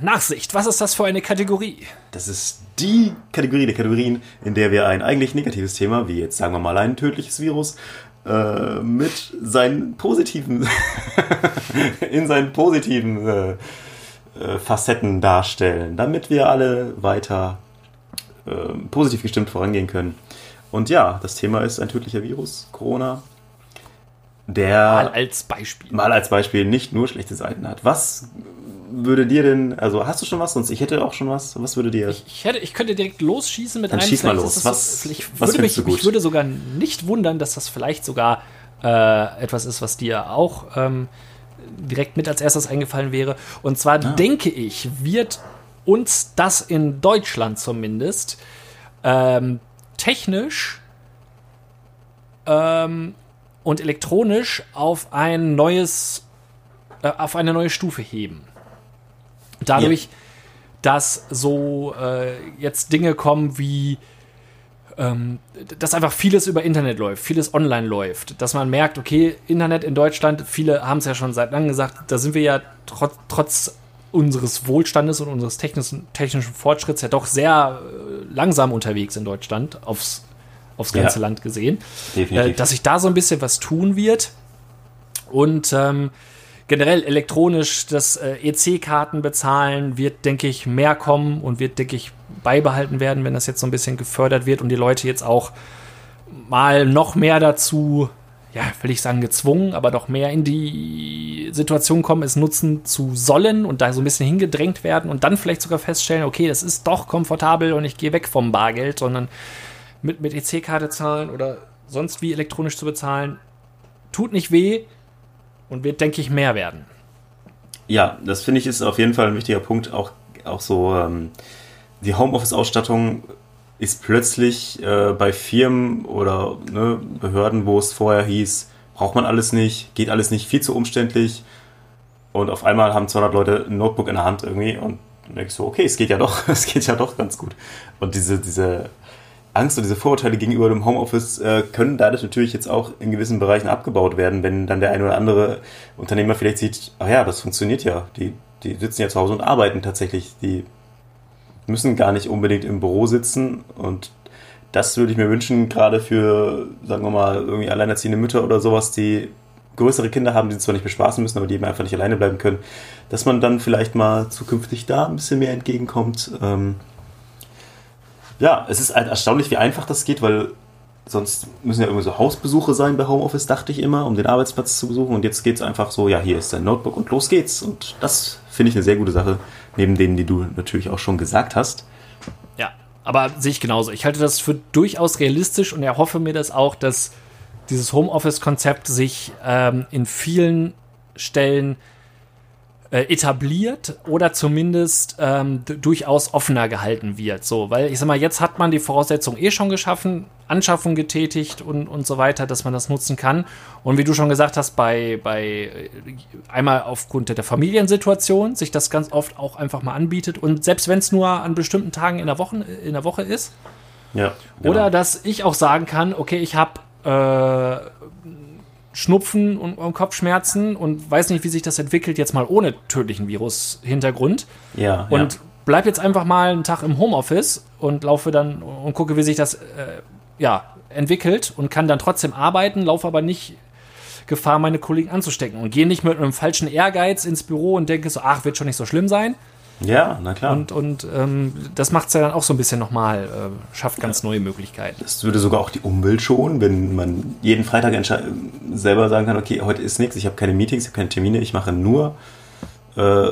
Nachsicht, was ist das für eine Kategorie? Das ist die Kategorie der Kategorien, in der wir ein eigentlich negatives Thema, wie jetzt sagen wir mal ein tödliches Virus, äh, mit seinen positiven, <laughs> in seinen positiven äh, äh, Facetten darstellen, damit wir alle weiter äh, positiv gestimmt vorangehen können. Und ja, das Thema ist ein tödlicher Virus, Corona, der Mal als Beispiel. mal als Beispiel nicht nur schlechte Seiten hat. Was würde dir denn, also hast du schon was? Sonst ich hätte auch schon was. Was würde dir? Ich, hätte, ich könnte direkt losschießen mit Dann einem. schieß mal los. Was- so, ich was würde mich, du gut? Ich würde sogar nicht wundern, dass das vielleicht sogar äh, etwas ist, was dir auch ähm, direkt mit als erstes eingefallen wäre. Und zwar Ah. denke ich, wird uns das in Deutschland zumindest ähm, technisch ähm, und elektronisch auf ein neues, äh, auf eine neue Stufe heben. Dadurch, dass so äh, jetzt Dinge kommen wie ähm, dass einfach vieles über Internet läuft, vieles online läuft, dass man merkt, okay, Internet in Deutschland, viele haben es ja schon seit langem gesagt, da sind wir ja trotz, trotz unseres Wohlstandes und unseres technischen, technischen Fortschritts ja doch sehr äh, langsam unterwegs in Deutschland aufs, aufs ganze Ja. Land gesehen Definitiv. äh, dass sich da so ein bisschen was tun wird. Und ähm, generell elektronisch das äh, EC-Karten bezahlen wird, denke ich, mehr kommen und wird, denke ich, beibehalten werden, wenn das jetzt so ein bisschen gefördert wird und die Leute jetzt auch mal noch mehr dazu, ja, will ich sagen, gezwungen, aber doch mehr in die Situation kommen, es nutzen zu sollen und da so ein bisschen hingedrängt werden und dann vielleicht sogar feststellen, okay, das ist doch komfortabel und ich gehe weg vom Bargeld, sondern mit, mit EC-Karte zahlen oder sonst wie elektronisch zu bezahlen, tut nicht weh und wird, denke ich, mehr werden. Ja, das finde ich ist auf jeden Fall ein wichtiger Punkt. Auch, auch so ähm, die Homeoffice-Ausstattung ist plötzlich äh, bei Firmen oder ne, Behörden, wo es vorher hieß, braucht man alles nicht, geht alles nicht, viel zu umständlich. Und auf einmal haben 200 Leute ein Notebook in der Hand irgendwie und ich so, okay, es geht ja doch, <laughs> es geht ja doch ganz gut. Und diese, diese Angst und diese Vorurteile gegenüber dem Homeoffice äh, können dadurch natürlich jetzt auch in gewissen Bereichen abgebaut werden, wenn dann der ein oder andere Unternehmer vielleicht sieht, ach ja, das funktioniert ja. Die, die sitzen ja zu Hause und arbeiten tatsächlich. Die müssen gar nicht unbedingt im Büro sitzen und das würde ich mir wünschen, gerade für, sagen wir mal, irgendwie alleinerziehende Mütter oder sowas, die größere Kinder haben, die zwar nicht bespaßen müssen, aber die eben einfach nicht alleine bleiben können, dass man dann vielleicht mal zukünftig da ein bisschen mehr entgegenkommt. Ähm, ja, es ist halt erstaunlich, wie einfach das geht, weil sonst müssen ja irgendwie so Hausbesuche sein bei Homeoffice, dachte ich immer, um den Arbeitsplatz zu besuchen. Und jetzt geht es einfach so, ja, hier ist dein Notebook und los geht's. Und das finde ich eine sehr gute Sache, neben denen, die du natürlich auch schon gesagt hast. Ja, aber sehe ich genauso. Ich halte das für durchaus realistisch und erhoffe mir das auch, dass dieses Homeoffice-Konzept sich ähm, in vielen Stellen äh, etabliert oder zumindest ähm, durchaus offener gehalten wird. So, weil ich sag mal, jetzt hat man die Voraussetzung eh schon geschaffen, Anschaffung getätigt und, und so weiter, dass man das nutzen kann. Und wie du schon gesagt hast, bei, bei äh, einmal aufgrund der Familiensituation sich das ganz oft auch einfach mal anbietet und selbst wenn es nur an bestimmten Tagen in der Woche, in der Woche ist. Ja. Genau. Oder dass ich auch sagen kann, okay, ich habe äh, Schnupfen und, und, Kopfschmerzen und weiß nicht, wie sich das entwickelt, jetzt mal ohne tödlichen Virus-Hintergrund. Ja. Und ja. bleib jetzt einfach mal einen Tag im Homeoffice und laufe dann und gucke, wie sich das äh, ja, entwickelt und kann dann trotzdem arbeiten, laufe aber nicht Gefahr, meine Kollegen anzustecken und gehe nicht mit einem falschen Ehrgeiz ins Büro und denke so, ach, wird schon nicht so schlimm sein. Ja, na klar. Und, und ähm, das macht es ja dann auch so ein bisschen nochmal, äh, schafft ganz ja. neue Möglichkeiten. Das würde sogar auch die Umwelt schonen, wenn man jeden Freitag selber sagen kann, okay, heute ist nichts, ich habe keine Meetings, ich habe keine Termine, ich mache nur, äh,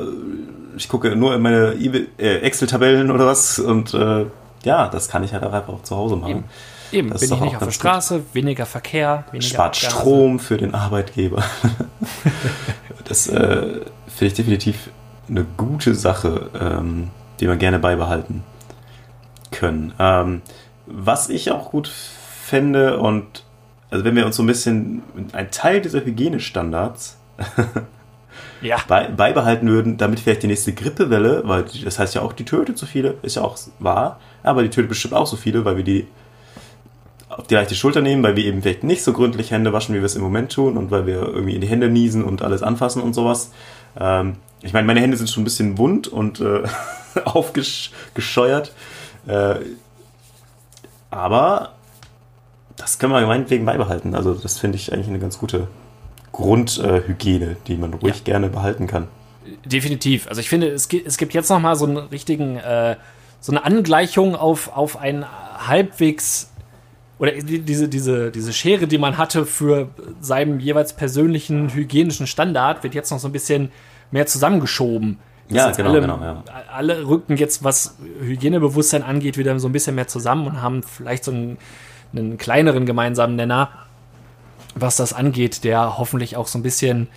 ich gucke nur in meine äh, Excel-Tabellen oder was und äh, ja, das kann ich halt einfach auch zu Hause machen. Eben. Eben, das bin ich nicht auf der Straße, gut. weniger Verkehr, weniger Spart Abgase. Strom für den Arbeitgeber. <laughs> das äh, finde ich definitiv eine gute Sache, ähm, die wir gerne beibehalten können. Ähm, was ich auch gut fände und also wenn wir uns so ein bisschen ein Teil dieser Hygienestandards <laughs> ja. bei, beibehalten würden, damit vielleicht die nächste Grippewelle, weil das heißt ja auch, die tötet so viele, ist ja auch wahr, aber die tötet bestimmt auch so viele, weil wir die auf die leichte Schulter nehmen, weil wir eben vielleicht nicht so gründlich Hände waschen, wie wir es im Moment tun und weil wir irgendwie in die Hände niesen und alles anfassen und sowas. Ähm, ich meine, meine Hände sind schon ein bisschen wund und äh, <laughs> aufgescheuert. Äh, aber das können wir meinetwegen beibehalten. Also das finde ich eigentlich eine ganz gute Grundhygiene, die man ruhig ja. gerne behalten kann. Definitiv. Also ich finde, es gibt, es gibt jetzt noch mal so einen richtigen, äh, so eine Angleichung auf, auf ein halbwegs oder diese, diese, diese Schere, die man hatte für seinen jeweils persönlichen hygienischen Standard, wird jetzt noch so ein bisschen mehr zusammengeschoben. Das ja, genau, alle, genau, ja. Alle rücken jetzt, was Hygienebewusstsein angeht, wieder so ein bisschen mehr zusammen und haben vielleicht so einen, einen kleineren gemeinsamen Nenner, was das angeht, der hoffentlich auch so ein bisschen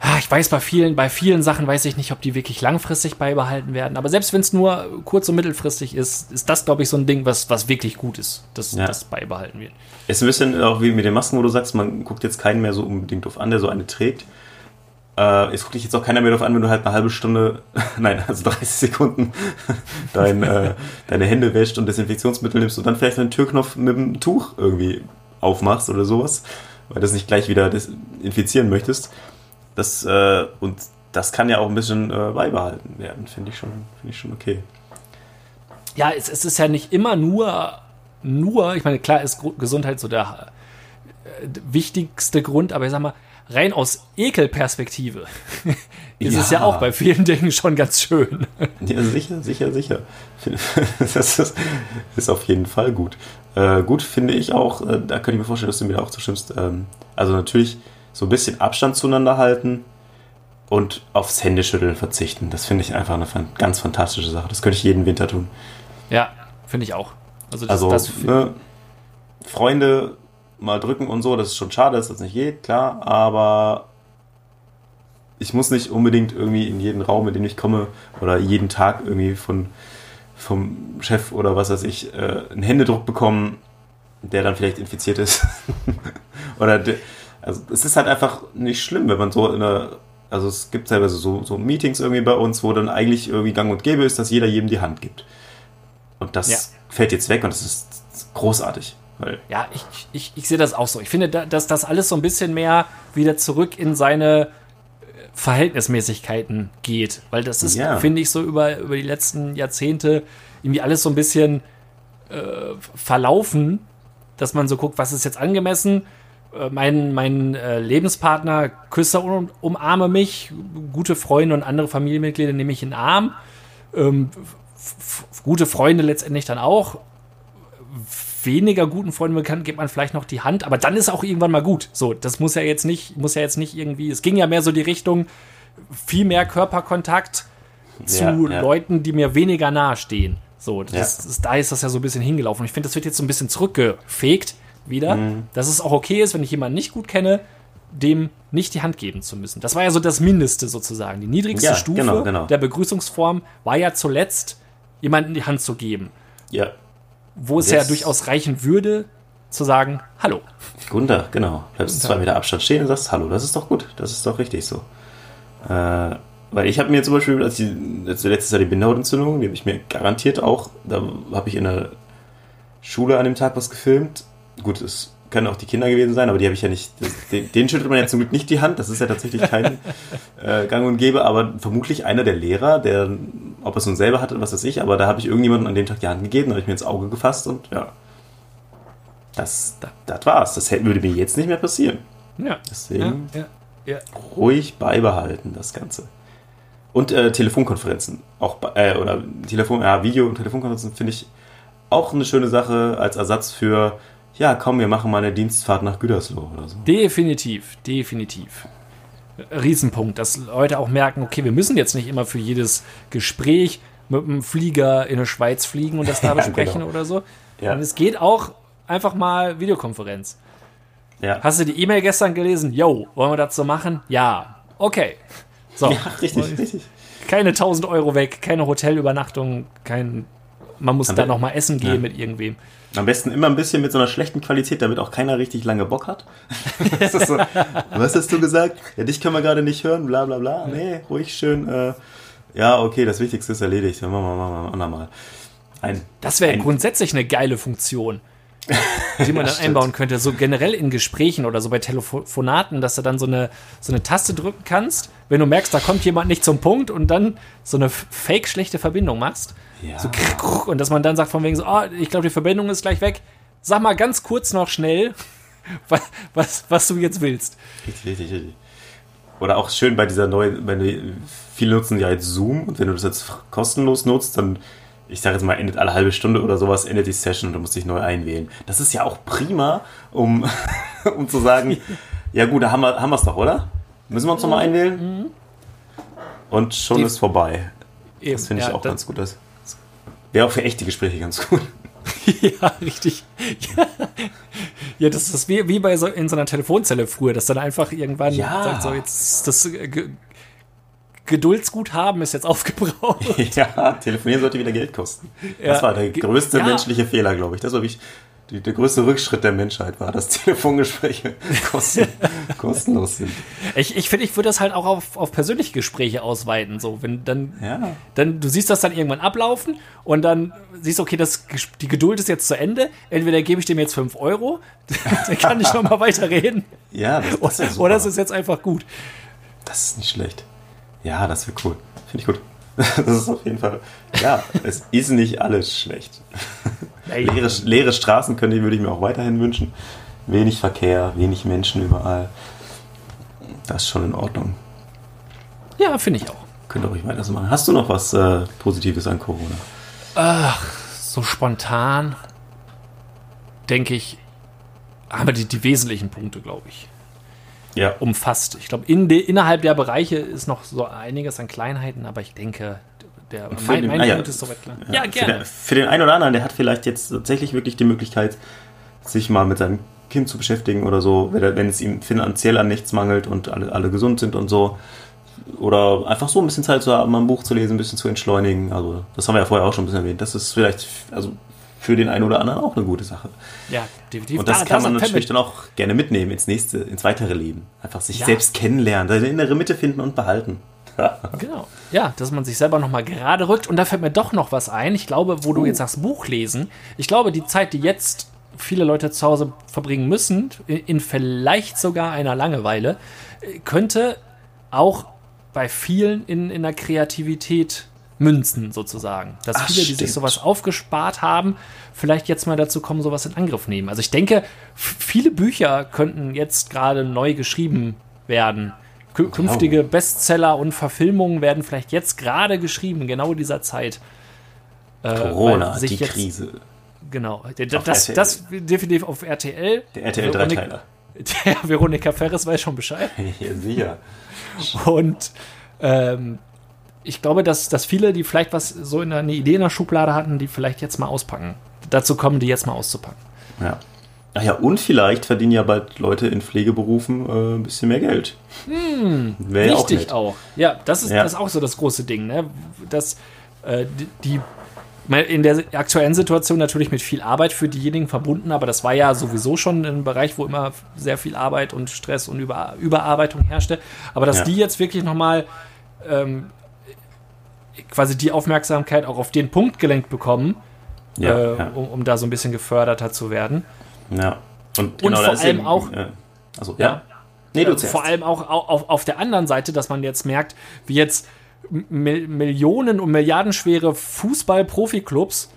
ah, ich weiß bei vielen, bei vielen Sachen weiß ich nicht, ob die wirklich langfristig beibehalten werden. Aber selbst wenn es nur kurz- und mittelfristig ist, ist das, glaube ich, so ein Ding, was, was wirklich gut ist, dass ja. das beibehalten wird. Ist ein bisschen auch wie mit den Masken, wo du sagst, man guckt jetzt keinen mehr so unbedingt drauf an, der so eine trägt. Äh, es guckt dich jetzt auch keiner mehr darauf an, wenn du halt eine halbe Stunde, <laughs> nein, also 30 Sekunden <laughs> dein, äh, deine Hände wäscht und Desinfektionsmittel nimmst und dann vielleicht einen Türknopf mit dem Tuch irgendwie aufmachst oder sowas, weil du das nicht gleich wieder infizieren möchtest. Das, äh, und das kann ja auch ein bisschen äh, beibehalten werden, finde ich, schon, find ich schon okay. Ja, es, es ist ja nicht immer nur, nur, ich meine, klar ist Gesundheit so der äh, wichtigste Grund, aber ich sag mal, rein aus Ekelperspektive <laughs> ist ja. es ja auch bei vielen Dingen schon ganz schön. Ja, sicher, sicher, sicher. <laughs> Das ist, ist auf jeden Fall gut. Äh, gut finde ich auch, äh, da könnte ich mir vorstellen, dass du mir auch zustimmst. Ähm, also natürlich so ein bisschen Abstand zueinander halten und aufs Händeschütteln verzichten. Das finde ich einfach eine ganz fantastische Sache. Das könnte ich jeden Winter tun. Ja, finde ich auch. Also, das, also das ne, Freunde mal drücken und so, das ist schon schade, dass das nicht geht, klar, aber ich muss nicht unbedingt irgendwie in jeden Raum, in den ich komme, oder jeden Tag irgendwie von, vom Chef oder was weiß ich, äh, einen Händedruck bekommen, der dann vielleicht infiziert ist. <laughs> oder de, also es ist halt einfach nicht schlimm, wenn man so in einer, also es gibt teilweise so, so Meetings irgendwie bei uns, wo dann eigentlich irgendwie gang und gäbe ist, dass jeder jedem die Hand gibt. Und das ja. fällt jetzt weg und das ist großartig. Ja, ich, ich, ich sehe das auch so. Ich finde, dass das alles so ein bisschen mehr wieder zurück in seine äh, Verhältnismäßigkeiten geht. Weil das ist, ja. finde ich, so über, über die letzten Jahrzehnte irgendwie alles so ein bisschen äh, verlaufen, dass man so guckt, was ist jetzt angemessen. Äh, mein, mein äh, Lebenspartner küsse und umarme mich. Gute Freunde und andere Familienmitglieder nehme ich in den Arm. Ähm, gute Freunde letztendlich dann auch weniger guten Freunden bekannt, gibt man vielleicht noch die Hand, aber dann ist auch irgendwann mal gut. So, das muss ja jetzt nicht, muss ja jetzt nicht irgendwie, es ging ja mehr so die Richtung, viel mehr Körperkontakt zu Ja, ja. Leuten, die mir weniger nahe stehen. So, das, Ja. das, da ist das ja so ein bisschen hingelaufen. Ich finde, das wird jetzt so ein bisschen zurückgefegt wieder, Mhm. dass es auch okay ist, wenn ich jemanden nicht gut kenne, dem nicht die Hand geben zu müssen. Das war ja so das Mindeste sozusagen. Die niedrigste Ja, Stufe genau, genau. der Begrüßungsform war ja zuletzt, jemanden die Hand zu geben. Ja, Wo es Yes. ja durchaus reichen würde, zu sagen, hallo. guten Tag, genau. Bleibst zwei Meter Abstand stehen und sagst Hallo. Das ist doch gut. Das ist doch richtig so. Äh, weil ich habe mir zum Beispiel, als, ich, als letztes Jahr die Bindehautentzündung, die habe ich mir garantiert auch, da habe ich in der Schule an dem Tag was gefilmt. Gut, es können auch die Kinder gewesen sein, aber die habe ich ja nicht. Das, den, denen schüttelt man ja zum Glück nicht die Hand. Das ist ja tatsächlich kein <laughs> äh, Gang und Gäbe, aber vermutlich einer der Lehrer, der, ob er es nun selber hatte, was weiß ich, aber da habe ich irgendjemandem an dem Tag die Hand gegeben, da habe ich mir ins Auge gefasst und ja. Das, das, das war's. Das hätte- würde mir jetzt nicht mehr passieren. Ja. Deswegen ja, ja. ruhig beibehalten, das Ganze. Und äh, Telefonkonferenzen. Auch äh, oder Telefon, ja, Video- und Telefonkonferenzen finde ich auch eine schöne Sache als Ersatz für, ja, komm, wir machen mal eine Dienstfahrt nach Gütersloh oder so. Definitiv, definitiv. Riesenpunkt, dass Leute auch merken, okay, wir müssen jetzt nicht immer für jedes Gespräch mit einem Flieger in der Schweiz fliegen und das <laughs> da Ja, besprechen genau. oder so. Ja. Und es geht auch einfach mal Videokonferenz. Ja, Hast du die E-Mail gestern gelesen? Yo, wollen wir das so machen? Ja. Okay. So. ja richtig, richtig. Keine 1000 Euro weg, keine Hotelübernachtung, kein. Man muss da noch mal essen gehen Ja. mit irgendwem. Am besten immer ein bisschen mit so einer schlechten Qualität, damit auch keiner richtig lange Bock hat. <laughs> so, was hast du gesagt? Ja, dich können wir gerade nicht hören, bla bla bla. Nee, ruhig schön. Äh, ja, okay, das Wichtigste ist erledigt. Machen wir, machen wir, machen wir mal. Ein, Das wäre ein, grundsätzlich eine geile Funktion, <laughs> die man dann einbauen könnte. So generell in Gesprächen oder so bei Telefonaten, dass du dann so eine, so eine Taste drücken kannst, wenn du merkst, da kommt jemand nicht zum Punkt und dann so eine fake schlechte Verbindung machst. Ja. So und dass man dann sagt von wegen so, ah, ich glaube, die Verbindung ist gleich weg. Sag mal ganz kurz noch schnell, <laughs> was, was, was du jetzt willst. Richtig, richtig, richtig. Oder auch schön bei dieser neuen, wenn viele nutzen ja jetzt Zoom und wenn du das jetzt kostenlos nutzt, dann, ich sage jetzt mal, endet alle halbe Stunde oder sowas, endet die Session und du musst dich neu einwählen. Das ist ja auch prima, um, <laughs> um zu sagen, <laughs> ja gut, da haben wir haben es doch, oder? Müssen wir uns nochmal einwählen? Und schon Die- ist vorbei. Eben, Das finde ich ja, auch ganz gut. Das wäre auch für echte Gespräche ganz gut. <laughs> Ja, richtig. Ja, ja das ist wie, wie bei so, in so einer Telefonzelle früher, dass dann einfach irgendwann Ja. sagt, so jetzt das äh, Ge Geduldsguthaben ist jetzt <laughs> aufgebraucht. ja, telefonieren sollte wieder Geld kosten. Ja. Das war der größte menschliche Fehler, glaube ich. Das war wirklich die, der größte Rückschritt der Menschheit war, dass <laughs> Telefongespräche kosten, <laughs> kostenlos sind. Ich, ich finde, ich würde das halt auch auf, auf persönliche Gespräche ausweiten. So, wenn dann, Ja. dann, du siehst das dann irgendwann ablaufen und dann siehst du, okay, das, die Geduld ist jetzt zu Ende. Entweder gebe ich dem jetzt 5 Euro, <laughs> dann kann ich noch mal weiterreden. Ja, das, das wäre super. Oder es ist jetzt einfach gut. das ist nicht schlecht. Ja, das wäre cool. Finde ich gut. <laughs> Das ist auf jeden Fall. Ja, es ist nicht alles schlecht. Leere, leere Straßen könnte ich, würde ich mir auch weiterhin wünschen. Wenig Verkehr, wenig Menschen überall. Das ist schon in Ordnung. Ja, finde ich auch. Könnt ihr ruhig weiter so machen. Hast du noch was äh, Positives an Corona? so spontan denke ich, haben wir die, die wesentlichen Punkte, glaube ich, Ja. umfasst. Ich glaube, in de, innerhalb der Bereiche ist noch so einiges an Kleinheiten, aber ich denke, der, für mein, den- mein ah ja. Punkt ist soweit klar. Ja, Für gerne. den, für den einen oder anderen, der hat vielleicht jetzt tatsächlich wirklich die Möglichkeit, sich mal mit seinem Kind zu beschäftigen oder so, wenn, wenn es ihm finanziell an nichts mangelt und alle, alle gesund sind und so. Oder einfach so ein bisschen Zeit zu haben, mal ein Buch zu lesen, ein bisschen zu entschleunigen. Also, das haben wir ja vorher auch schon ein bisschen erwähnt. Das ist vielleicht also für den einen oder anderen auch eine gute Sache. Ja, definitiv. Und das Da- kann da man natürlich Pemme- dann auch gerne mitnehmen ins nächste, ins weitere Leben. Einfach sich Ja. selbst kennenlernen, seine innere Mitte finden und behalten. <laughs> Genau. Ja, dass man sich selber nochmal gerade rückt. Und da fällt mir doch noch was ein. Ich glaube, wo du jetzt sagst, Buch lesen. Ich glaube, die Zeit, die jetzt viele Leute zu Hause verbringen müssen, in, in vielleicht sogar einer Langeweile, äh, könnte auch bei vielen in, in der Kreativität münzen, sozusagen. Dass Ach, viele, die sich sowas aufgespart haben, vielleicht jetzt mal dazu kommen, sowas in Angriff nehmen. Also ich denke, viele Bücher könnten jetzt gerade neu geschrieben werden. Kü- Künftige Bestseller und Verfilmungen werden vielleicht jetzt gerade geschrieben, genau in dieser Zeit. Äh, Corona, die jetzt- Krise. Genau. Das, das, das definitiv auf RTL. Der RTL Veronik- Dreiteiler. <laughs> Der Veronika Ferres weiß schon Bescheid. <laughs> Ja, sicher. Und ähm, ich glaube, dass, dass viele, die vielleicht was so in der, eine Idee in der Schublade hatten, die vielleicht jetzt mal auspacken. Dazu kommen, die jetzt mal auszupacken. Ja. Ach ja, und vielleicht verdienen ja bald Leute in Pflegeberufen äh, ein bisschen mehr Geld. Wäre ja auch auch. Ja, das ist, Ja. das ist auch so das große Ding, ne? Dass äh, die, die in der aktuellen Situation natürlich mit viel Arbeit für diejenigen verbunden, aber das war ja sowieso schon ein Bereich, wo immer sehr viel Arbeit und Stress und Über Überarbeitung herrschte. Aber dass Ja. die jetzt wirklich nochmal ähm, quasi die Aufmerksamkeit auch auf den Punkt gelenkt bekommen, Ja, äh, ja. Um, um da so ein bisschen geförderter zu werden. ja. Und, Und genau, vor da ist allem eben, auch- Äh, also, ja. Nee, du Äh, zuerst. Vor allem auch au- auf, auf der anderen Seite, dass man jetzt merkt, wie jetzt Mil Millionen und Milliardenschwere Fußball-Profi-Clubs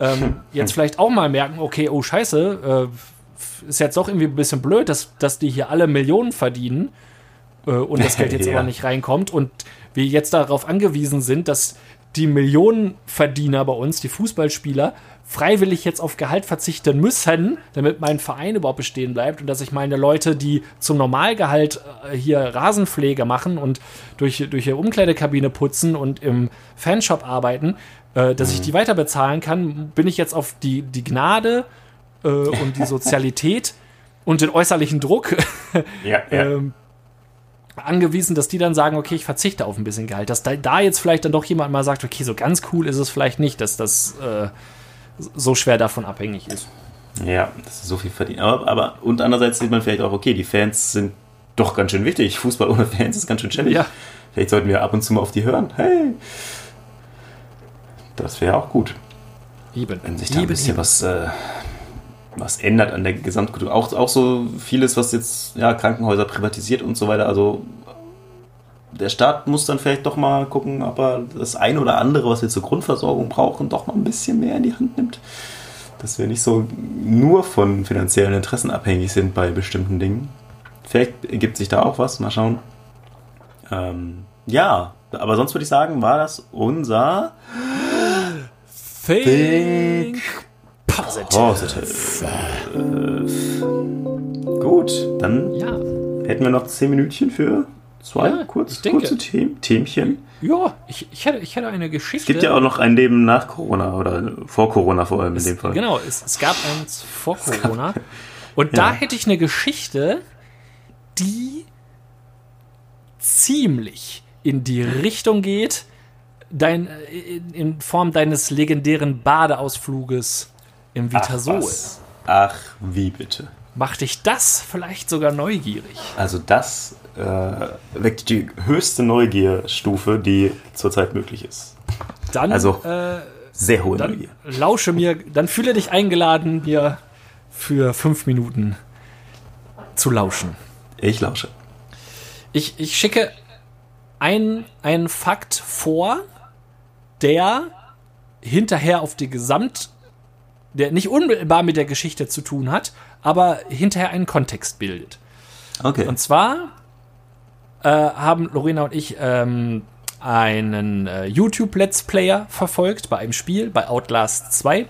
ähm, <laughs> jetzt vielleicht auch mal merken, okay, oh scheiße, äh, ist jetzt doch irgendwie ein bisschen blöd, dass, dass die hier alle Millionen verdienen äh, und das Geld jetzt <laughs> Ja. aber nicht reinkommt und wir jetzt darauf angewiesen sind, dass die Millionenverdiener bei uns, die Fußballspieler, freiwillig jetzt auf Gehalt verzichten müssen, damit mein Verein überhaupt bestehen bleibt und dass ich meine Leute, die zum Normalgehalt äh, hier Rasenpflege machen und durch, durch ihre Umkleidekabine putzen und im Fanshop arbeiten, äh, dass ich die weiter bezahlen kann, bin ich jetzt auf die, die Gnade äh, und die <laughs> Sozialität und den äußerlichen Druck ja, ja. Angewiesen, dass die dann sagen, okay, ich verzichte auf ein bisschen Gehalt. Dass da, da jetzt vielleicht dann doch jemand mal sagt, okay, so ganz cool ist es vielleicht nicht, dass das äh, so schwer davon abhängig ist. Ja, das ist so viel verdient. Aber, aber und andererseits sieht man vielleicht auch, okay, die Fans sind doch ganz schön wichtig. Fußball ohne Fans ist ganz schön schäbig. Ja. Vielleicht sollten wir ab und zu mal auf die hören. Hey! Das wäre auch gut, Eben. wenn sich da ein bisschen was, äh, was ändert an der Gesamtkultur. Auch, auch so vieles, was jetzt ja, Krankenhäuser privatisiert und so weiter. Also der Staat muss dann vielleicht doch mal gucken, ob er das eine oder andere, was wir zur Grundversorgung brauchen, doch mal ein bisschen mehr in die Hand nimmt. Dass wir nicht so nur von finanziellen Interessen abhängig sind bei bestimmten Dingen. Vielleicht ergibt sich da auch was, mal schauen. Ähm, ja, aber sonst würde ich sagen, war das unser Think positive. Positive. Gut, dann Ja. hätten wir noch zehn Minütchen für zwei Ja, kurz, kurze Themen, Themchen. Ja, ich, ich, hätte, ich hätte eine Geschichte. Es gibt ja auch noch ein Leben nach Corona oder vor Corona vor allem in dem Fall. Genau, es, es gab eins vor Corona. <laughs> Und da Ja. hätte ich eine Geschichte, die ziemlich in die Richtung geht, dein, in, in Form deines legendären Badeausfluges im Ach, Vitasohl. was. Ach, wie bitte. Macht dich das vielleicht sogar neugierig? Also das äh, weckt die höchste Neugierstufe, die zurzeit möglich ist. Dann, Also, äh, Sehr hohe dann Neugier. lausche mir, dann fühle dich eingeladen, mir für fünf Minuten zu lauschen. Ich lausche. Ich, ich schicke ein- einen Fakt vor, der hinterher auf die Gesamt, der nicht unmittelbar mit der Geschichte zu tun hat, aber hinterher einen Kontext bildet. Okay. Und zwar äh, haben Lorena und ich ähm, einen äh, YouTube-Let's Player verfolgt bei einem Spiel, bei Outlast 2.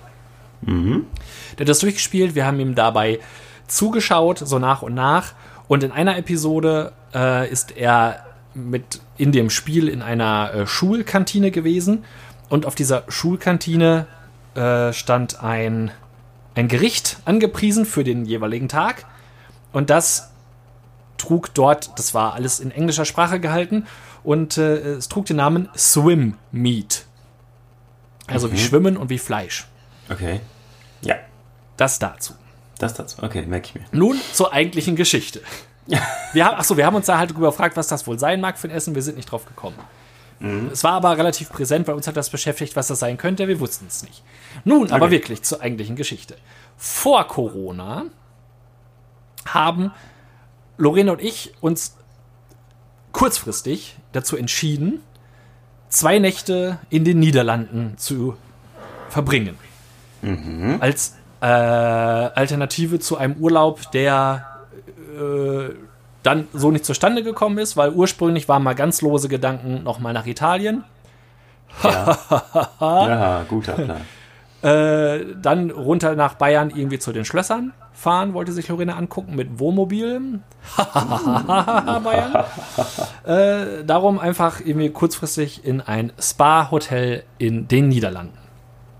Der hat das durchgespielt, wir haben ihm dabei zugeschaut, so nach und nach. Und in einer Episode äh, ist er mit in dem Spiel in einer äh, Schulkantine gewesen. Und auf dieser Schulkantine äh, stand ein, ein Gericht angepriesen für den jeweiligen Tag. Und das trug dort, das war alles in englischer Sprache gehalten, und äh, es trug den Namen Swim Meat. Also wie Schwimmen und wie Fleisch. Okay. Ja. Das dazu. Das dazu. Okay, merke ich mir. Nun zur eigentlichen Geschichte. <laughs> Wir haben, achso, wir haben uns da halt drüber gefragt, was das wohl sein mag für ein Essen. Wir sind nicht drauf gekommen. Es war aber relativ präsent, weil uns hat das beschäftigt, was das sein könnte. Wir wussten es nicht. Nun, aber Okay. wirklich zur eigentlichen Geschichte. Vor Corona haben Lorena und ich uns kurzfristig dazu entschieden, zwei Nächte in den Niederlanden zu verbringen. Als äh, Alternative zu einem Urlaub, der äh, dann so nicht zustande gekommen ist, weil ursprünglich waren mal ganz lose Gedanken nochmal nach Italien. <laughs> Ja, guter Plan. Äh, dann runter nach Bayern irgendwie zu den Schlössern fahren, wollte sich Lorena angucken mit Wohnmobil. <laughs> Bayern. <laughs> äh, darum einfach irgendwie kurzfristig in ein Spa-Hotel in den Niederlanden.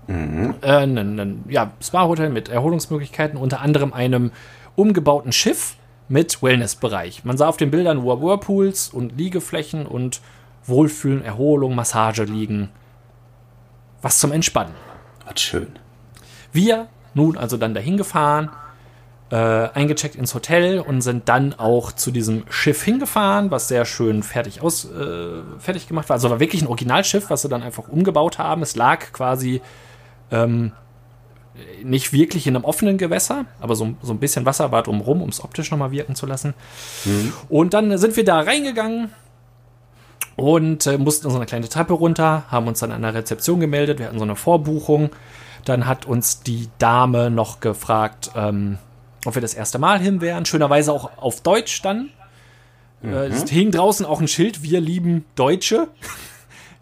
Mhm. Äh, ein, ja, Spa-Hotel mit Erholungsmöglichkeiten, unter anderem einem umgebauten Schiff mit Wellnessbereich. Man sah auf den Bildern Whirlpools und Liegeflächen und Wohlfühlen, Erholung, Massage liegen. Was zum Entspannen. Was schön. Wir nun also dann dahin gefahren, äh, eingecheckt ins Hotel und sind dann auch zu diesem Schiff hingefahren, was sehr schön fertig aus äh, fertig gemacht war. Also war wirklich ein Originalschiff, was sie dann einfach umgebaut haben. Es lag quasi ähm, nicht wirklich in einem offenen Gewässer, aber so, so ein bisschen Wasser war drumherum, um es optisch nochmal wirken zu lassen. Mhm. Und dann sind wir da reingegangen und äh, mussten so eine kleine Treppe runter, haben uns dann an der Rezeption gemeldet. Wir hatten so eine Vorbuchung. Dann hat uns die Dame noch gefragt, ähm, ob wir das erste Mal hin wären. Schönerweise auch auf Deutsch dann. Äh, mhm. Äh, es hing draußen auch ein Schild, wir lieben Deutsche.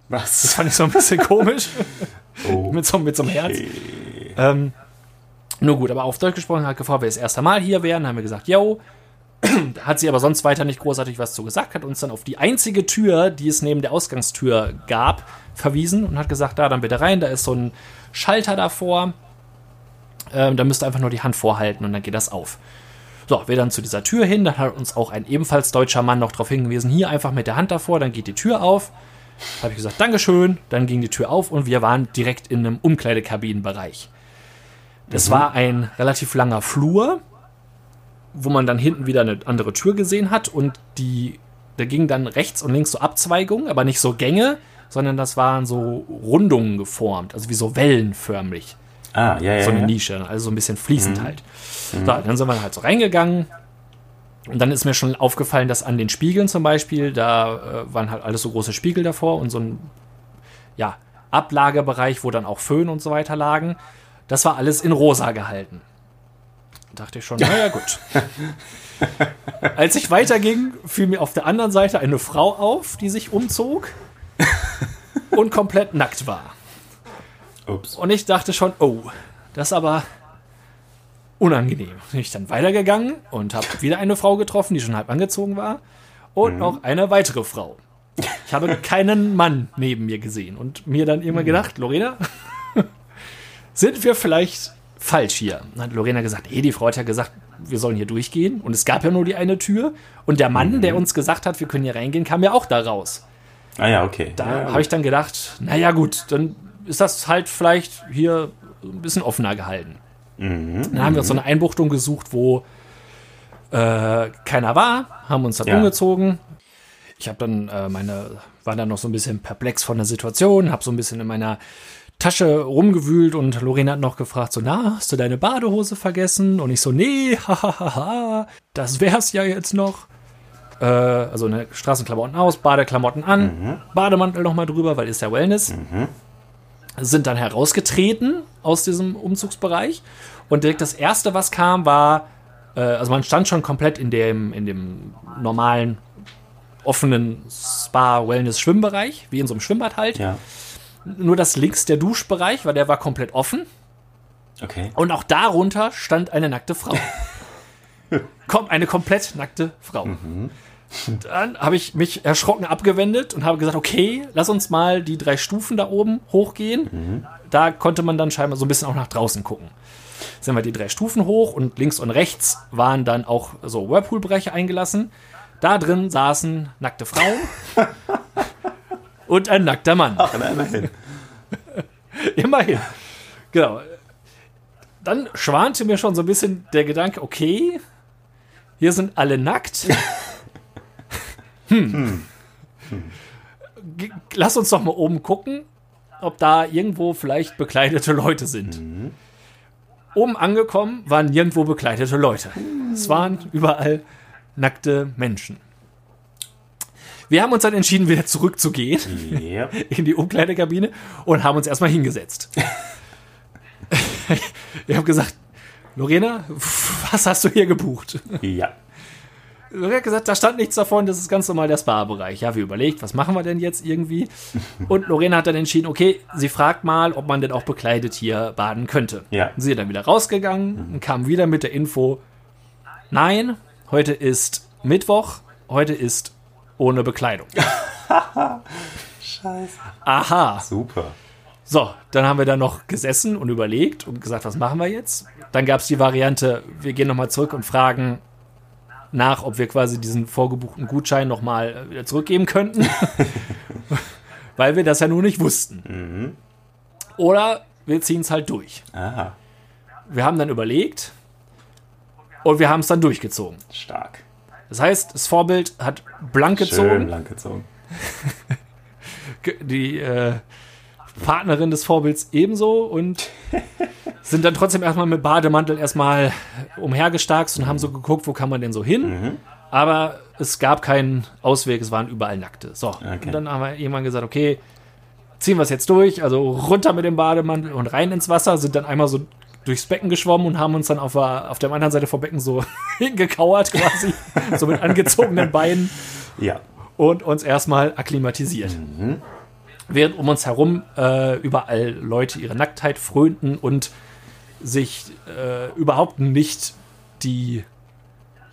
Was? Das fand ich so ein bisschen komisch. <laughs> Oh. mit, so, mit so einem Herz. Ähm, nur gut, aber auf Deutsch gesprochen hat gefragt, wir das erste Mal hier wären. haben wir gesagt, yo. <clears throat> hat sie aber sonst weiter nicht großartig was zu gesagt, hat uns dann auf die einzige Tür, die es neben der Ausgangstür gab, verwiesen und hat gesagt, da dann bitte rein, da ist so ein Schalter davor. Ähm, da müsst ihr einfach nur die Hand vorhalten und dann geht das auf. So, wir dann zu dieser Tür hin, da hat uns auch ein ebenfalls deutscher Mann noch darauf hingewiesen, hier einfach mit der Hand davor, dann geht die Tür auf. Habe ich gesagt, Dankeschön. Dann ging die Tür auf und wir waren direkt in einem Umkleidekabinenbereich. Das mhm. war ein relativ langer Flur, wo man dann hinten wieder eine andere Tür gesehen hat und die, da ging dann rechts und links so Abzweigungen, aber nicht so Gänge, sondern das waren so Rundungen geformt, also wie so wellenförmig. Ah, ja, ja. So eine ja. Nische, also so ein bisschen fließend mhm. halt. Mhm. So, dann sind wir halt so reingegangen, und dann ist mir schon aufgefallen, dass an den Spiegeln zum Beispiel, da äh, waren halt alles so große Spiegel davor und so ein ja, Ablagebereich, wo dann auch Föhn und so weiter lagen. Das war alles in rosa gehalten. Da dachte ich schon, naja, gut. <laughs> Als ich weiterging, fiel mir auf der anderen Seite eine Frau auf, die sich umzog <laughs> und komplett nackt war. Ups. Und ich dachte schon, oh, das ist aber unangenehm. Bin ich dann weitergegangen und habe wieder eine Frau getroffen, die schon halb angezogen war. Und mhm. noch eine weitere Frau. Ich habe keinen Mann neben mir gesehen und mir dann immer gedacht, Lorena, sind wir vielleicht falsch hier? Dann hat Lorena gesagt, eh, die Frau hat ja gesagt, wir sollen hier durchgehen. Und es gab ja nur die eine Tür. Und der Mann, mhm. der uns gesagt hat, wir können hier reingehen, kam ja auch da raus. Ah ja, okay. Da ja, habe ich dann gedacht, naja gut, dann ist das halt vielleicht hier ein bisschen offener gehalten. Mhm, dann haben wir uns so eine Einbuchtung gesucht, wo äh, keiner war, haben uns dann ja. umgezogen. Ich habe dann äh, meine, war dann noch so ein bisschen perplex von der Situation, habe so ein bisschen in meiner Tasche rumgewühlt und Lorena hat noch gefragt, so, na, hast du deine Badehose vergessen? Und ich so, nee, <laughs> hahaha, das wär's ja jetzt noch. Äh, also eine Straßenklamotten aus, Badeklamotten an, mhm. Bademantel nochmal drüber, weil ist ja Wellness. Mhm sind dann herausgetreten aus diesem Umzugsbereich. Und direkt das erste, was kam, war, äh, also man stand schon komplett in dem, in dem normalen, offenen Spa-Wellness-Schwimmbereich, wie in so einem Schwimmbad halt. Ja. Nur das links der Duschbereich, weil der war komplett offen. Okay. Und auch darunter stand eine nackte Frau. <laughs> Kommt eine komplett nackte Frau. Mhm. Dann habe ich mich erschrocken abgewendet und habe gesagt, okay, lass uns mal die drei Stufen da oben hochgehen. Mhm. Da konnte man dann scheinbar so ein bisschen auch nach draußen gucken. Sind wir die drei Stufen hoch und links und rechts waren dann auch so Whirlpool-Bereiche eingelassen. Da drin saßen nackte Frauen <laughs> und ein nackter Mann. Ach, immerhin. <laughs> immerhin. Genau. Dann schwante mir schon so ein bisschen der Gedanke, okay, hier sind alle nackt. <laughs> Hm. Hm. Lass uns doch mal oben gucken, ob da irgendwo vielleicht bekleidete Leute sind. Mhm. Oben angekommen waren nirgendwo bekleidete Leute. Es waren überall nackte Menschen. Wir haben uns dann entschieden, wieder zurückzugehen yep. <laughs> in die Umkleidekabine und haben uns erstmal hingesetzt. <laughs> ich habe gesagt, Lorena, was hast du hier gebucht? Ja. Lorena hat gesagt, da stand nichts davon, das ist ganz normal der Spa-Bereich. Ja, wir überlegt, was machen wir denn jetzt irgendwie? <laughs> Und Lorena hat dann entschieden, okay, sie fragt mal, ob man denn auch bekleidet hier baden könnte. Ja. Sie ist dann wieder rausgegangen und kam wieder mit der Info, nein, heute ist Mittwoch, heute ist ohne Bekleidung. <laughs> Scheiße. Aha. Super. So, dann haben wir da noch gesessen und überlegt und gesagt, was machen wir jetzt? Dann gab es die Variante, wir gehen nochmal zurück und fragen nach, ob wir quasi diesen vorgebuchten Gutschein nochmal wieder zurückgeben könnten. <laughs> Weil wir das ja nur nicht wussten. Oder wir ziehen es halt durch. Aha. Wir haben dann überlegt und wir haben es dann durchgezogen. Stark. Das heißt, das Vorbild hat blank Schön gezogen. lang gezogen. <laughs> Ge- die äh, Partnerin des Vorbilds ebenso und <laughs> sind dann trotzdem erstmal mit Bademantel erstmal umhergestarkst und haben so geguckt, wo kann man denn so hin. Aber es gab keinen Ausweg, es waren überall Nackte. So, und dann haben wir irgendwann gesagt, okay, ziehen wir es jetzt durch, also runter mit dem Bademantel und rein ins Wasser, sind dann einmal so durchs Becken geschwommen und haben uns dann auf der, auf der anderen Seite vom Becken so <laughs> hingekauert quasi, so mit angezogenen Beinen Ja. und uns erstmal akklimatisiert. Während um uns herum äh, überall Leute ihre Nacktheit frönten und sich äh, überhaupt nicht die,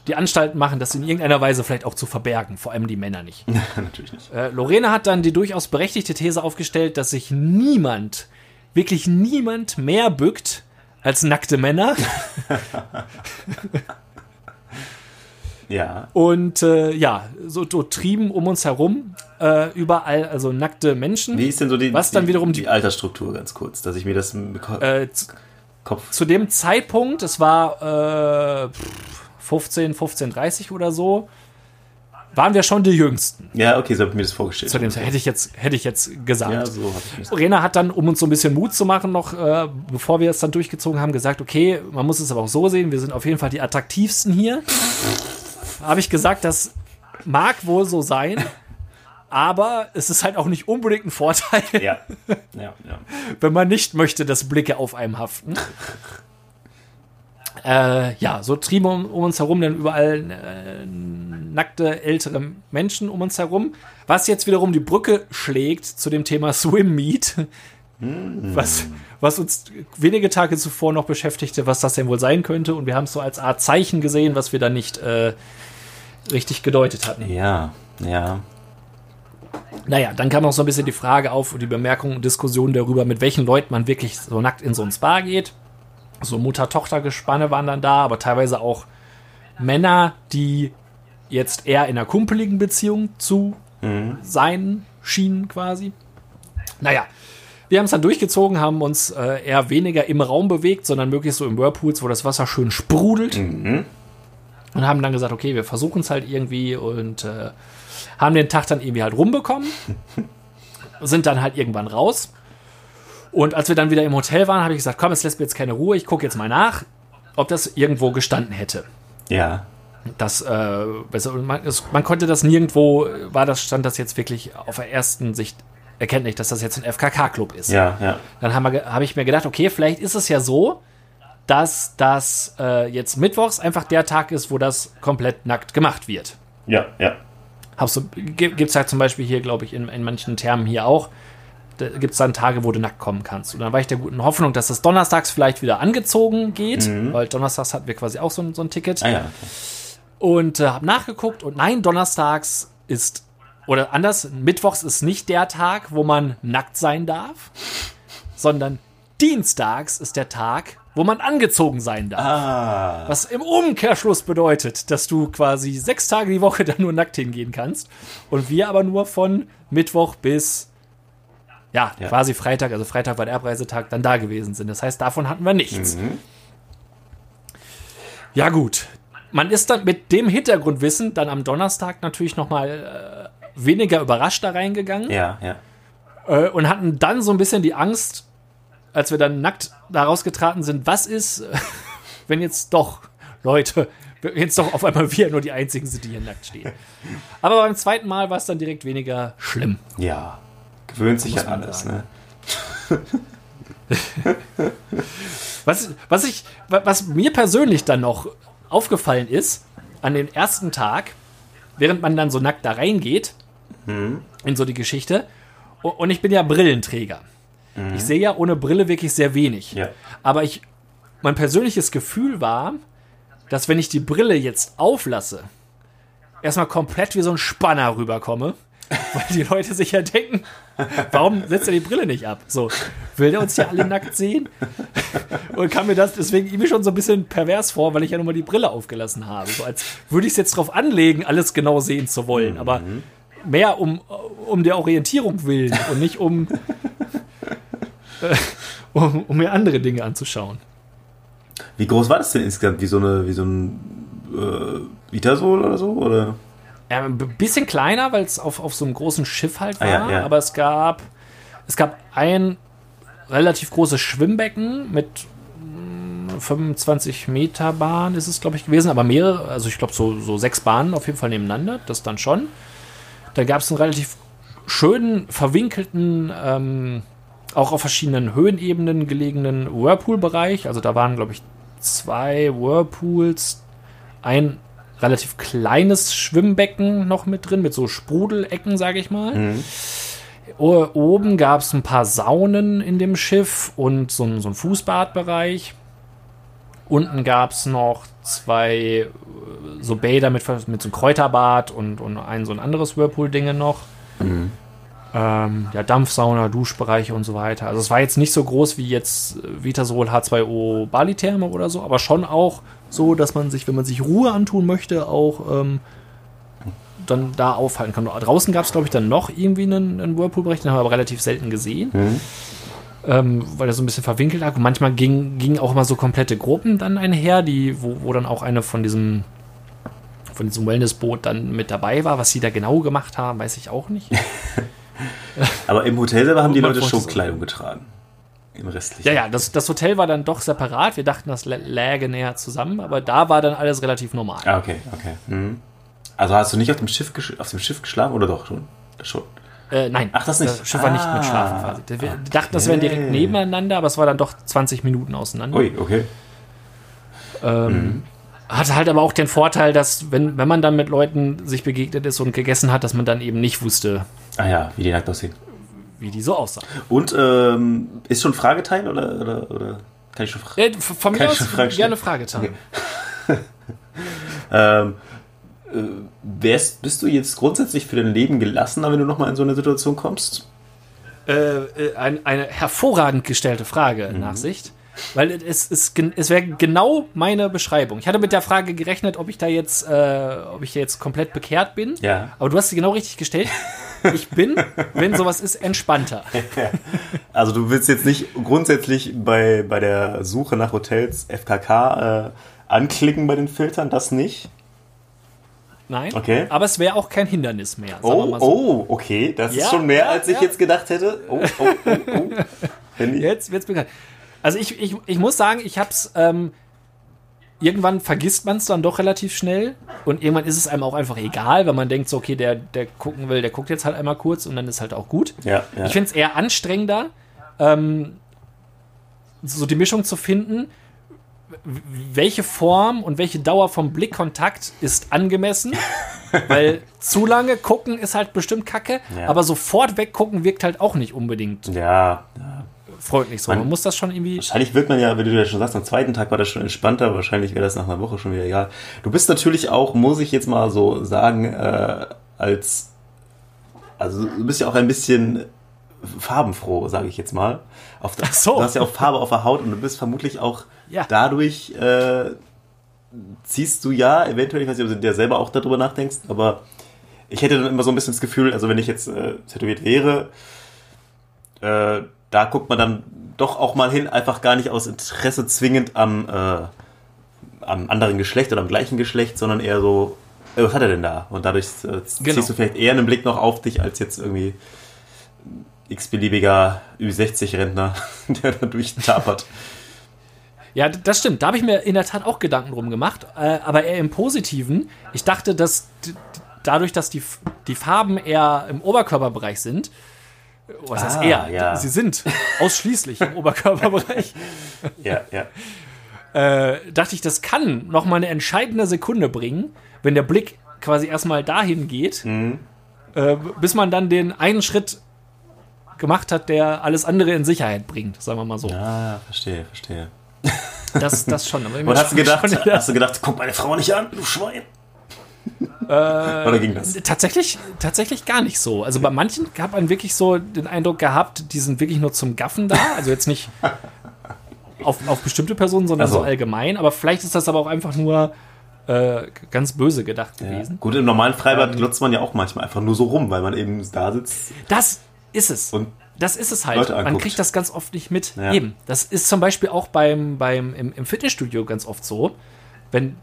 die Anstalten machen, das in irgendeiner Weise vielleicht auch zu verbergen, vor allem die Männer nicht. <laughs> Natürlich nicht. Äh, Lorena hat dann die durchaus berechtigte These aufgestellt, dass sich niemand, wirklich niemand mehr bückt als nackte Männer. <laughs> Ja. Und äh, ja, so, so trieben um uns herum äh, überall also nackte Menschen. Wie ist denn so die, Was dann die, wiederum die die- Altersstruktur ganz kurz, dass ich mir das im Ko Äh, Kopf. zu dem Zeitpunkt, es war äh, 15, 15, 30 oder so, waren wir schon die Jüngsten. Ja, okay, so habe ich mir das vorgestellt. Zu dem hätte ich jetzt, hätte ich jetzt gesagt. ja, so ich Rena hat dann, um uns so ein bisschen Mut zu machen, noch, äh, bevor wir es dann durchgezogen haben, gesagt, okay, man muss es aber auch so sehen, wir sind auf jeden Fall die attraktivsten hier. Habe ich gesagt, das mag wohl so sein, aber es ist halt auch nicht unbedingt ein Vorteil, Ja. Ja, ja. wenn man nicht möchte, dass Blicke auf einem haften. Äh, ja, so trieben um, um uns herum dann überall äh, nackte ältere Menschen um uns herum, was jetzt wiederum die Brücke schlägt zu dem Thema <laughs> Swim Meet, was, was uns wenige Tage zuvor noch beschäftigte, was das denn wohl sein könnte. Und wir haben es so als Art Zeichen gesehen, was wir dann nicht äh, richtig gedeutet hatten. Ja, ja. Naja, dann kam auch so ein bisschen die Frage auf und die Bemerkung und Diskussion darüber, mit welchen Leuten man wirklich so nackt in so ein Spa geht. So Mutter-Tochter-Gespanne waren dann da, aber teilweise auch Männer, die jetzt eher in einer kumpeligen Beziehung zu sein schienen quasi. Naja, wir haben es dann durchgezogen, haben uns äh, eher weniger im Raum bewegt, sondern möglichst so im Whirlpools, wo das Wasser schön sprudelt. Und haben dann gesagt, okay, wir versuchen es halt irgendwie und äh, haben den Tag dann irgendwie halt rumbekommen. <laughs> sind dann halt irgendwann raus. Und als wir dann wieder im Hotel waren, habe ich gesagt, komm, es lässt mir jetzt keine Ruhe, ich gucke jetzt mal nach, ob das irgendwo gestanden hätte. Ja. Das, äh, man, es, man konnte das nirgendwo, war das, stand das jetzt wirklich auf der ersten Sicht erkenntlich, dass das jetzt ein FKK-Club ist. Ja, ja. Dann habe hab ich mir gedacht, okay, vielleicht ist es ja so, dass das äh, jetzt mittwochs einfach der Tag ist, wo das komplett nackt gemacht wird. Ja, ja. Hab's gibt es halt zum Beispiel hier, glaube ich, in, in manchen Termen hier auch. Gibt es dann Tage, wo du nackt kommen kannst. Und dann war ich der guten Hoffnung, dass das donnerstags vielleicht wieder angezogen geht, weil donnerstags hatten wir quasi auch so, ein- so ein Ticket. Ah ja. Und äh, habe nachgeguckt und nein, donnerstags ist, oder anders, mittwochs ist nicht der Tag, wo man nackt sein darf, sondern dienstags ist der Tag, wo man angezogen sein darf. Ah. Was im Umkehrschluss bedeutet, dass du quasi sechs Tage die Woche <laughs> dann nur nackt hingehen kannst. Und wir aber nur von Mittwoch bis, ja, Ja. quasi Freitag, also Freitag war der Abreisetag, dann da gewesen sind. Das heißt, davon hatten wir nichts. Ja, gut. Man ist dann mit dem Hintergrundwissen dann am Donnerstag natürlich nochmal äh, weniger überrascht da reingegangen Ja, ja. äh, und hatten dann so ein bisschen die Angst, als wir dann nackt da rausgetraten sind, was ist, <laughs> wenn jetzt doch Leute, wenn jetzt doch auf einmal wir nur die Einzigen sind, die hier nackt stehen. Aber beim zweiten Mal war es dann direkt weniger schlimm. Ja. Gewöhnt sich an alles, sagen. ne? <laughs> Was, was, ich, wa- was mir persönlich dann noch aufgefallen ist, an den ersten Tag, während man dann so nackt da reingeht, in so die Geschichte, und ich bin ja Brillenträger. Ich sehe ja ohne Brille wirklich sehr wenig. Ja. Aber ich, mein persönliches Gefühl war, dass wenn ich die Brille jetzt auflasse, erstmal komplett wie so ein Spanner rüberkomme, <laughs> weil die Leute sich ja denken, warum setzt er die Brille nicht ab? So, will der uns hier alle nackt sehen? <laughs> Und kam mir das deswegen irgendwie schon so ein bisschen pervers vor, weil ich ja nur mal die Brille aufgelassen habe. So als würde ich es jetzt drauf anlegen, alles genau sehen zu wollen. Aber mehr um, um der Orientierung willen und nicht um, <laughs> äh, um, um mir andere Dinge anzuschauen. Wie groß war das denn insgesamt? Wie so, eine, wie so ein äh, Vitasol oder so? Oder? Ja, ein bisschen kleiner, weil es auf, auf so einem großen Schiff halt war. Ah, ja, ja. Aber es gab, es gab ein relativ großes Schwimmbecken mit mm, 25 Meter Bahn ist es, glaube ich, gewesen. Aber mehrere, also ich glaube so, so sechs Bahnen auf jeden Fall nebeneinander. Das dann schon. Da gab es einen relativ schönen, verwinkelten, ähm, auch auf verschiedenen Höhenebenen gelegenen Whirlpool-Bereich. Also da waren, glaube ich, zwei Whirlpools, ein relativ kleines Schwimmbecken noch mit drin, mit so Sprudelecken, sage ich mal. O- Oben gab es ein paar Saunen in dem Schiff und so ein, so Fußbadbereich. Unten gab es noch zwei äh, so Bäder mit, mit so einem Kräuterbad und, und ein so ein anderes Whirlpool-Dinge noch. Ähm, ja, Dampfsauna, Duschbereiche und so weiter. Also es war jetzt nicht so groß wie jetzt äh, Vitasol H2O Bali Therme oder so, aber schon auch so, dass man sich, wenn man sich Ruhe antun möchte, auch ähm, dann da aufhalten kann. Draußen gab es, glaube ich, dann noch irgendwie einen, einen Whirlpool-Bereich, den haben wir aber relativ selten gesehen. Ähm, weil er so ein bisschen verwinkelt lag. Und manchmal gingen ging auch immer so komplette Gruppen dann einher, die, wo, wo dann auch eine von diesem von diesem Wellnessboot dann mit dabei war. Was sie da genau gemacht haben, weiß ich auch nicht. <laughs> Aber im Hotel selber haben die Leute schon Kleidung getragen. Im restlichen. Ja, ja, das, das Hotel war dann doch separat. Wir dachten, das lä- läge näher zusammen, aber da war dann alles relativ normal. Ah, okay, okay. Mhm. Also hast du nicht auf dem Schiff, auf dem Schiff geschlafen oder doch schon? Schon. Äh, nein, Ach, das nicht. Das Schiff war nicht Ah, mit Schlafen quasi. Wir dachten, das wären direkt nebeneinander, aber es war dann doch 20 Minuten auseinander. Ui, okay. Ähm, Hatte halt aber auch den Vorteil, dass, wenn, wenn man dann mit Leuten sich begegnet ist und gegessen hat, dass man dann eben nicht wusste, Ah ja, wie die nackt aussehen. Wie die so aussahen. Und ähm, ist schon Frageteil oder, oder, oder kann ich schon fragen? Äh, von mir aus Fragen gerne stellen? Frage Okay. <laughs> Ähm, äh, wärst, bist du jetzt grundsätzlich für dein Leben gelassener, wenn du nochmal in so eine Situation kommst? äh, äh, ein, eine hervorragend gestellte Frage, Mhm. Nachsicht. Weil es, gen- es wäre genau meine Beschreibung. Ich hatte mit der Frage gerechnet, ob ich da jetzt, äh, ob ich jetzt komplett bekehrt bin. Ja. Aber du hast sie genau richtig gestellt. Ich bin, wenn sowas ist, entspannter. <laughs> Also du willst jetzt nicht grundsätzlich bei, bei der Suche nach Hotels FKK äh, anklicken bei den Filtern, das nicht? Nein. Okay. Aber es wäre auch kein Hindernis mehr. Oh, so. oh, okay, das Ja, ist schon mehr, ja, als ich ja. jetzt gedacht hätte. Oh, oh, oh, oh. <laughs> Jetzt wird's bekannt. Also ich, ich, ich muss sagen, ich hab's, ähm, irgendwann vergisst man es dann doch relativ schnell und irgendwann ist es einem auch einfach egal, wenn man denkt so, okay, der, der gucken will, der guckt jetzt halt einmal kurz und dann ist halt auch gut. ja, ja. Ich finde es eher anstrengender, ähm, so die Mischung zu finden, welche Form und welche Dauer vom Blickkontakt ist angemessen. <laughs> Weil zu lange gucken ist halt bestimmt kacke, Ja. aber sofort weggucken wirkt halt auch nicht unbedingt ja, ja. freundlich so. Man, Man- muss das schon irgendwie. Wahrscheinlich wird man ja, wie du ja schon sagst, am zweiten Tag war das schon entspannter. Wahrscheinlich wäre das nach einer Woche schon wieder egal. Du bist natürlich auch, muss ich jetzt mal so sagen, äh, als, also du bist ja auch ein bisschen farbenfroh, sage ich jetzt mal. Auf Ach so. Du hast ja auch Farbe auf der Haut und du bist vermutlich auch Ja. dadurch, äh, ziehst du ja, eventuell, ich weiß nicht, ob du dir selber auch darüber nachdenkst, aber ich hätte dann immer so ein bisschen das Gefühl, also wenn ich jetzt äh, tätowiert wäre, äh, da guckt man dann doch auch mal hin, einfach gar nicht aus Interesse zwingend am, äh, am anderen Geschlecht oder am gleichen Geschlecht, sondern eher so, äh, was hat er denn da? Und dadurch äh, ziehst Genau. du vielleicht eher einen Blick noch auf dich, als jetzt irgendwie x-beliebiger Ü60-Rentner, <laughs> der da durchtapert. Ja, das stimmt. Da habe ich mir in der Tat auch Gedanken drum gemacht, äh, aber eher im Positiven. Ich dachte, dass dadurch, dass die, die Farben eher im Oberkörperbereich sind, was heißt Ah, eher? ja. Sie sind ausschließlich im <laughs> Oberkörperbereich. Ja, ja. äh, dachte ich, das kann noch mal eine entscheidende Sekunde bringen, wenn der Blick quasi erstmal dahin geht, äh, bis man dann den einen Schritt gemacht hat, der alles andere in Sicherheit bringt, sagen wir mal so. Ah, verstehe, verstehe. Das, das schon. Aber <laughs> Und hast du gedacht, schon- hast du gedacht, guck meine Frau nicht an, du Schwein? Oder ging das? Tatsächlich, tatsächlich gar nicht so. Also bei manchen hat man wirklich so den Eindruck gehabt, die sind wirklich nur zum Gaffen da. Also jetzt nicht auf, auf bestimmte Personen, sondern Ach so. allgemein. Aber vielleicht ist das aber auch einfach nur äh, ganz böse gedacht Ja. gewesen. Gut, im normalen Freibad glotzt man ja auch manchmal einfach nur so rum, weil man eben da sitzt Das ist es. und Das ist es halt. Man kriegt das ganz oft nicht mit. Ja. Eben. Das ist zum Beispiel auch beim, beim im, im Fitnessstudio ganz oft so. Wenn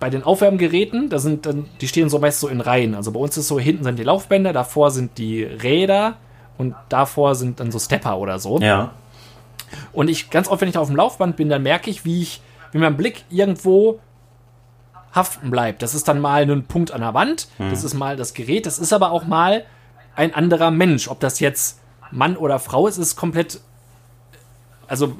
bei den Aufwärmgeräten, da sind dann, die stehen so meist so in Reihen. Also bei uns ist so, hinten sind die Laufbänder, davor sind die Räder und davor sind dann so Stepper oder so. ja. Und ich ganz oft, wenn ich da auf dem Laufband bin, dann merke ich, wie ich, wie mein Blick irgendwo haften bleibt. Das ist dann mal ein Punkt an der Wand, das ist mal das Gerät, das ist aber auch mal ein anderer Mensch. Ob das jetzt Mann oder Frau ist, ist komplett, also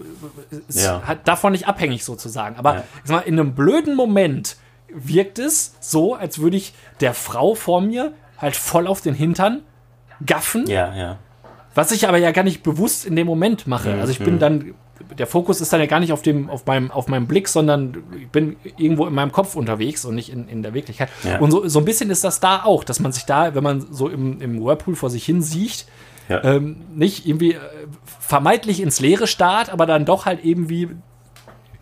ist Ja. halt davon nicht abhängig sozusagen. Aber Ja. ich sag mal, in einem blöden Moment wirkt es so, als würde ich der Frau vor mir halt voll auf den Hintern gaffen Ja, ja. was ich aber ja gar nicht bewusst in dem Moment mache. Also ich bin dann, der Fokus ist dann ja gar nicht auf dem, auf meinem, auf meinem Blick, sondern ich bin irgendwo in meinem Kopf unterwegs und nicht in, in der Wirklichkeit. Ja. Und so, so ein bisschen ist das da auch, dass man sich da, wenn man so im, im Whirlpool vor sich hin sieht, Ja. ähm, nicht irgendwie äh, vermeintlich ins Leere starrt, aber dann doch halt irgendwie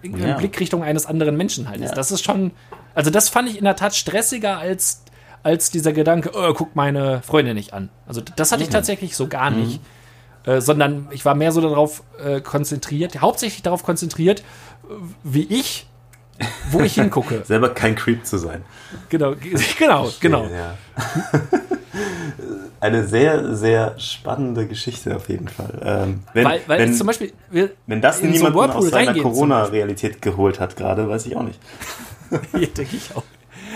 in Ja. Blickrichtung eines anderen Menschen halt ist. Ja. Das ist schon, also das fand ich in der Tat stressiger als, als dieser Gedanke, oh, guck meine Freundin nicht an. Also das hatte ich tatsächlich so gar nicht. Äh, sondern ich war mehr so darauf äh, konzentriert, hauptsächlich darauf konzentriert, wie ich, wo ich <laughs> hingucke. Selber kein Creep zu sein. genau, <laughs> genau, genau. Ja. <laughs> Eine sehr, sehr spannende Geschichte auf jeden Fall. Ähm, wenn, Weil, weil wenn, zum Beispiel, wenn das in so Whirlpool aus seiner Corona-Realität geholt hat gerade, weiß ich auch nicht. <laughs> Hier denke ich auch.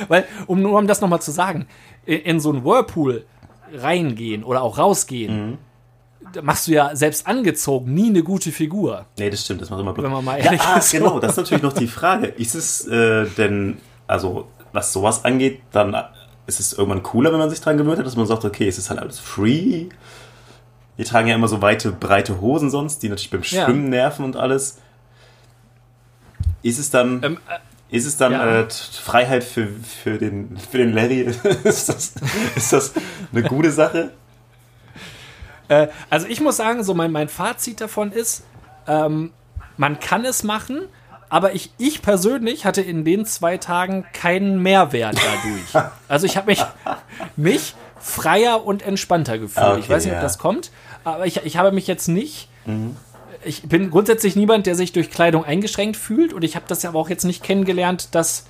Weil, um nur um das nochmal zu sagen, in, so einen Whirlpool reingehen oder auch rausgehen, Mhm. machst du ja selbst angezogen nie eine gute Figur. Nee, das stimmt, das macht immer Glück. Wenn man mal ja, ehrlich ah, ist. genau, das ist natürlich noch die Frage. Ist es äh, denn, also was sowas angeht, dann ist es irgendwann cooler, wenn man sich dran gewöhnt hat, dass man sagt, okay, es ist halt alles free. Wir tragen ja immer so weite, breite Hosen sonst, die natürlich beim Ja. Schwimmen nerven und alles. Ist es dann, Ähm, äh, ist es dann ja. äh, Freiheit für, für, den, für den Larry? <laughs> ist, das, ist das eine gute Sache? Äh, also ich muss sagen, so mein, mein Fazit davon ist, ähm, man kann es machen, aber ich, ich persönlich hatte in den zwei Tagen keinen Mehrwert dadurch. <laughs> Also ich habe mich, mich freier und entspannter gefühlt. Okay, ich weiß nicht, ob ja. das kommt, aber ich, ich habe mich jetzt nicht. Ich bin grundsätzlich niemand, der sich durch Kleidung eingeschränkt fühlt und ich habe das ja aber auch jetzt nicht kennengelernt, dass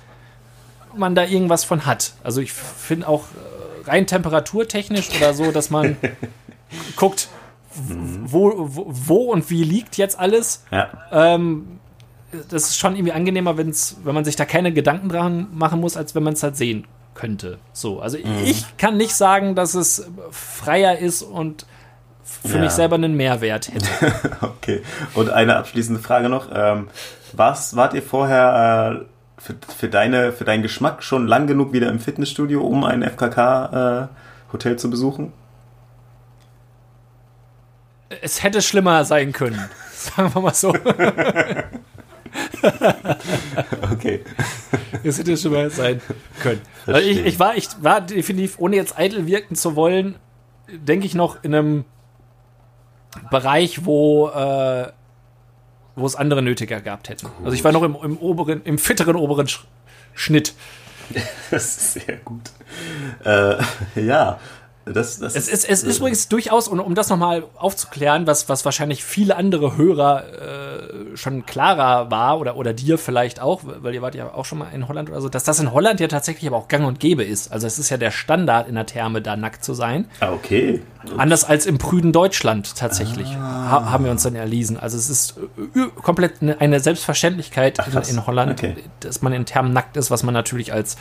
man da irgendwas von hat. Also ich finde auch äh, rein temperaturtechnisch oder so, dass man <laughs> guckt, wo, wo, wo und wie liegt jetzt alles. Ja. Ähm, das ist schon irgendwie angenehmer, wenn's, wenn man sich da keine Gedanken dran machen muss, als wenn man es halt sehen könnte. So, also ich kann nicht sagen, dass es freier ist und für Ja. mich selber einen Mehrwert hätte. <laughs> Okay. Und eine abschließende Frage noch. Ähm, was, wart ihr vorher äh, für, für, deine, für deinen Geschmack schon lang genug wieder im Fitnessstudio, um ein FKK-Hotel zu besuchen? es hätte schlimmer sein können. <laughs> Sagen wir mal so. <laughs> <laughs> Okay. Es hätte schlimmer sein können. Also ich, ich, war, ich war definitiv, ohne jetzt eitel wirken zu wollen, denke ich noch in einem Bereich, wo, äh, wo es andere nötiger gehabt hätten. Also ich war noch im, im oberen, im fitteren oberen Sch Schnitt. <laughs> Das ist sehr gut. Äh, <laughs> ja. Das, das Es ist, es ist übrigens durchaus, und um das nochmal aufzuklären, was, was wahrscheinlich viele andere Hörer äh, schon klarer war, oder, oder dir vielleicht auch, weil ihr wart ja auch schon mal in Holland oder so, dass das in Holland ja tatsächlich aber auch gang und gäbe ist. Also es ist ja der Standard in der Therme, da nackt zu sein. Ah, okay. Anders als im prüden Deutschland tatsächlich, ha haben wir uns dann erlesen. Also es ist äh, komplett eine, Selbstverständlichkeit in, krass. in Holland, Okay. dass man in Thermen nackt ist, was man natürlich als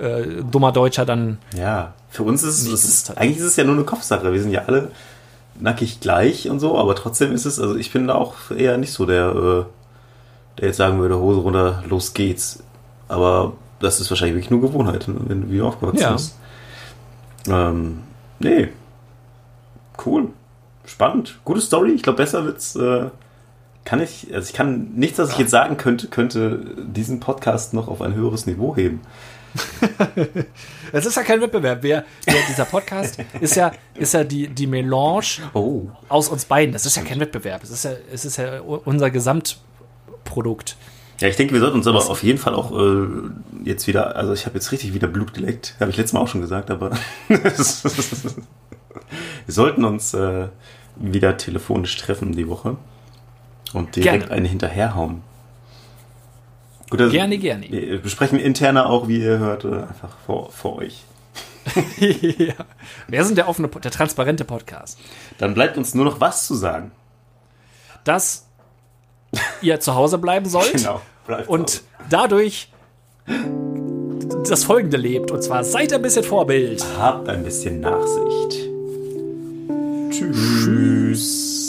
äh, dummer Deutscher dann Ja. Für uns ist es, ist, eigentlich ist es ja nur eine Kopfsache. Wir sind ja alle nackig gleich und so, aber trotzdem ist es, also ich bin da auch eher nicht so der, äh, der jetzt sagen würde, Hose runter, los geht's. Aber das ist wahrscheinlich wirklich nur Gewohnheit, ne, wenn du wie aufgewachsen Ja. bist. Ähm, nee. Cool. Spannend. Gute Story. Ich glaube, besser wird's. Äh, kann ich, also ich kann nichts, was ich jetzt sagen könnte, könnte diesen Podcast noch auf ein höheres Niveau heben. <laughs> Es ist ja kein Wettbewerb. Wer, wer, dieser Podcast ist ja, ist ja die, die Melange Oh. aus uns beiden. Das ist ja kein Wettbewerb. Es ist ja, es ist ja unser Gesamtprodukt. Ja, ich denke, wir sollten uns aber auf jeden Fall auch äh, jetzt wieder, also ich habe jetzt richtig wieder Blut geleckt, habe ich letztes Mal auch schon gesagt, aber <laughs> wir sollten uns äh, wieder telefonisch treffen die Woche und direkt Gerne. eine hinterherhauen. Gut, also Gerne, gerne. Wir besprechen interner auch, wie ihr hört, einfach vor, vor euch. <laughs> ja. Wir sind der offene, der transparente Podcast. Dann bleibt uns nur noch was zu sagen. Dass ihr zu Hause bleiben sollt <laughs> Genau. Bleibt und dadurch das Folgende lebt. Und zwar seid ein bisschen Vorbild. Habt ein bisschen Nachsicht. Tschüss.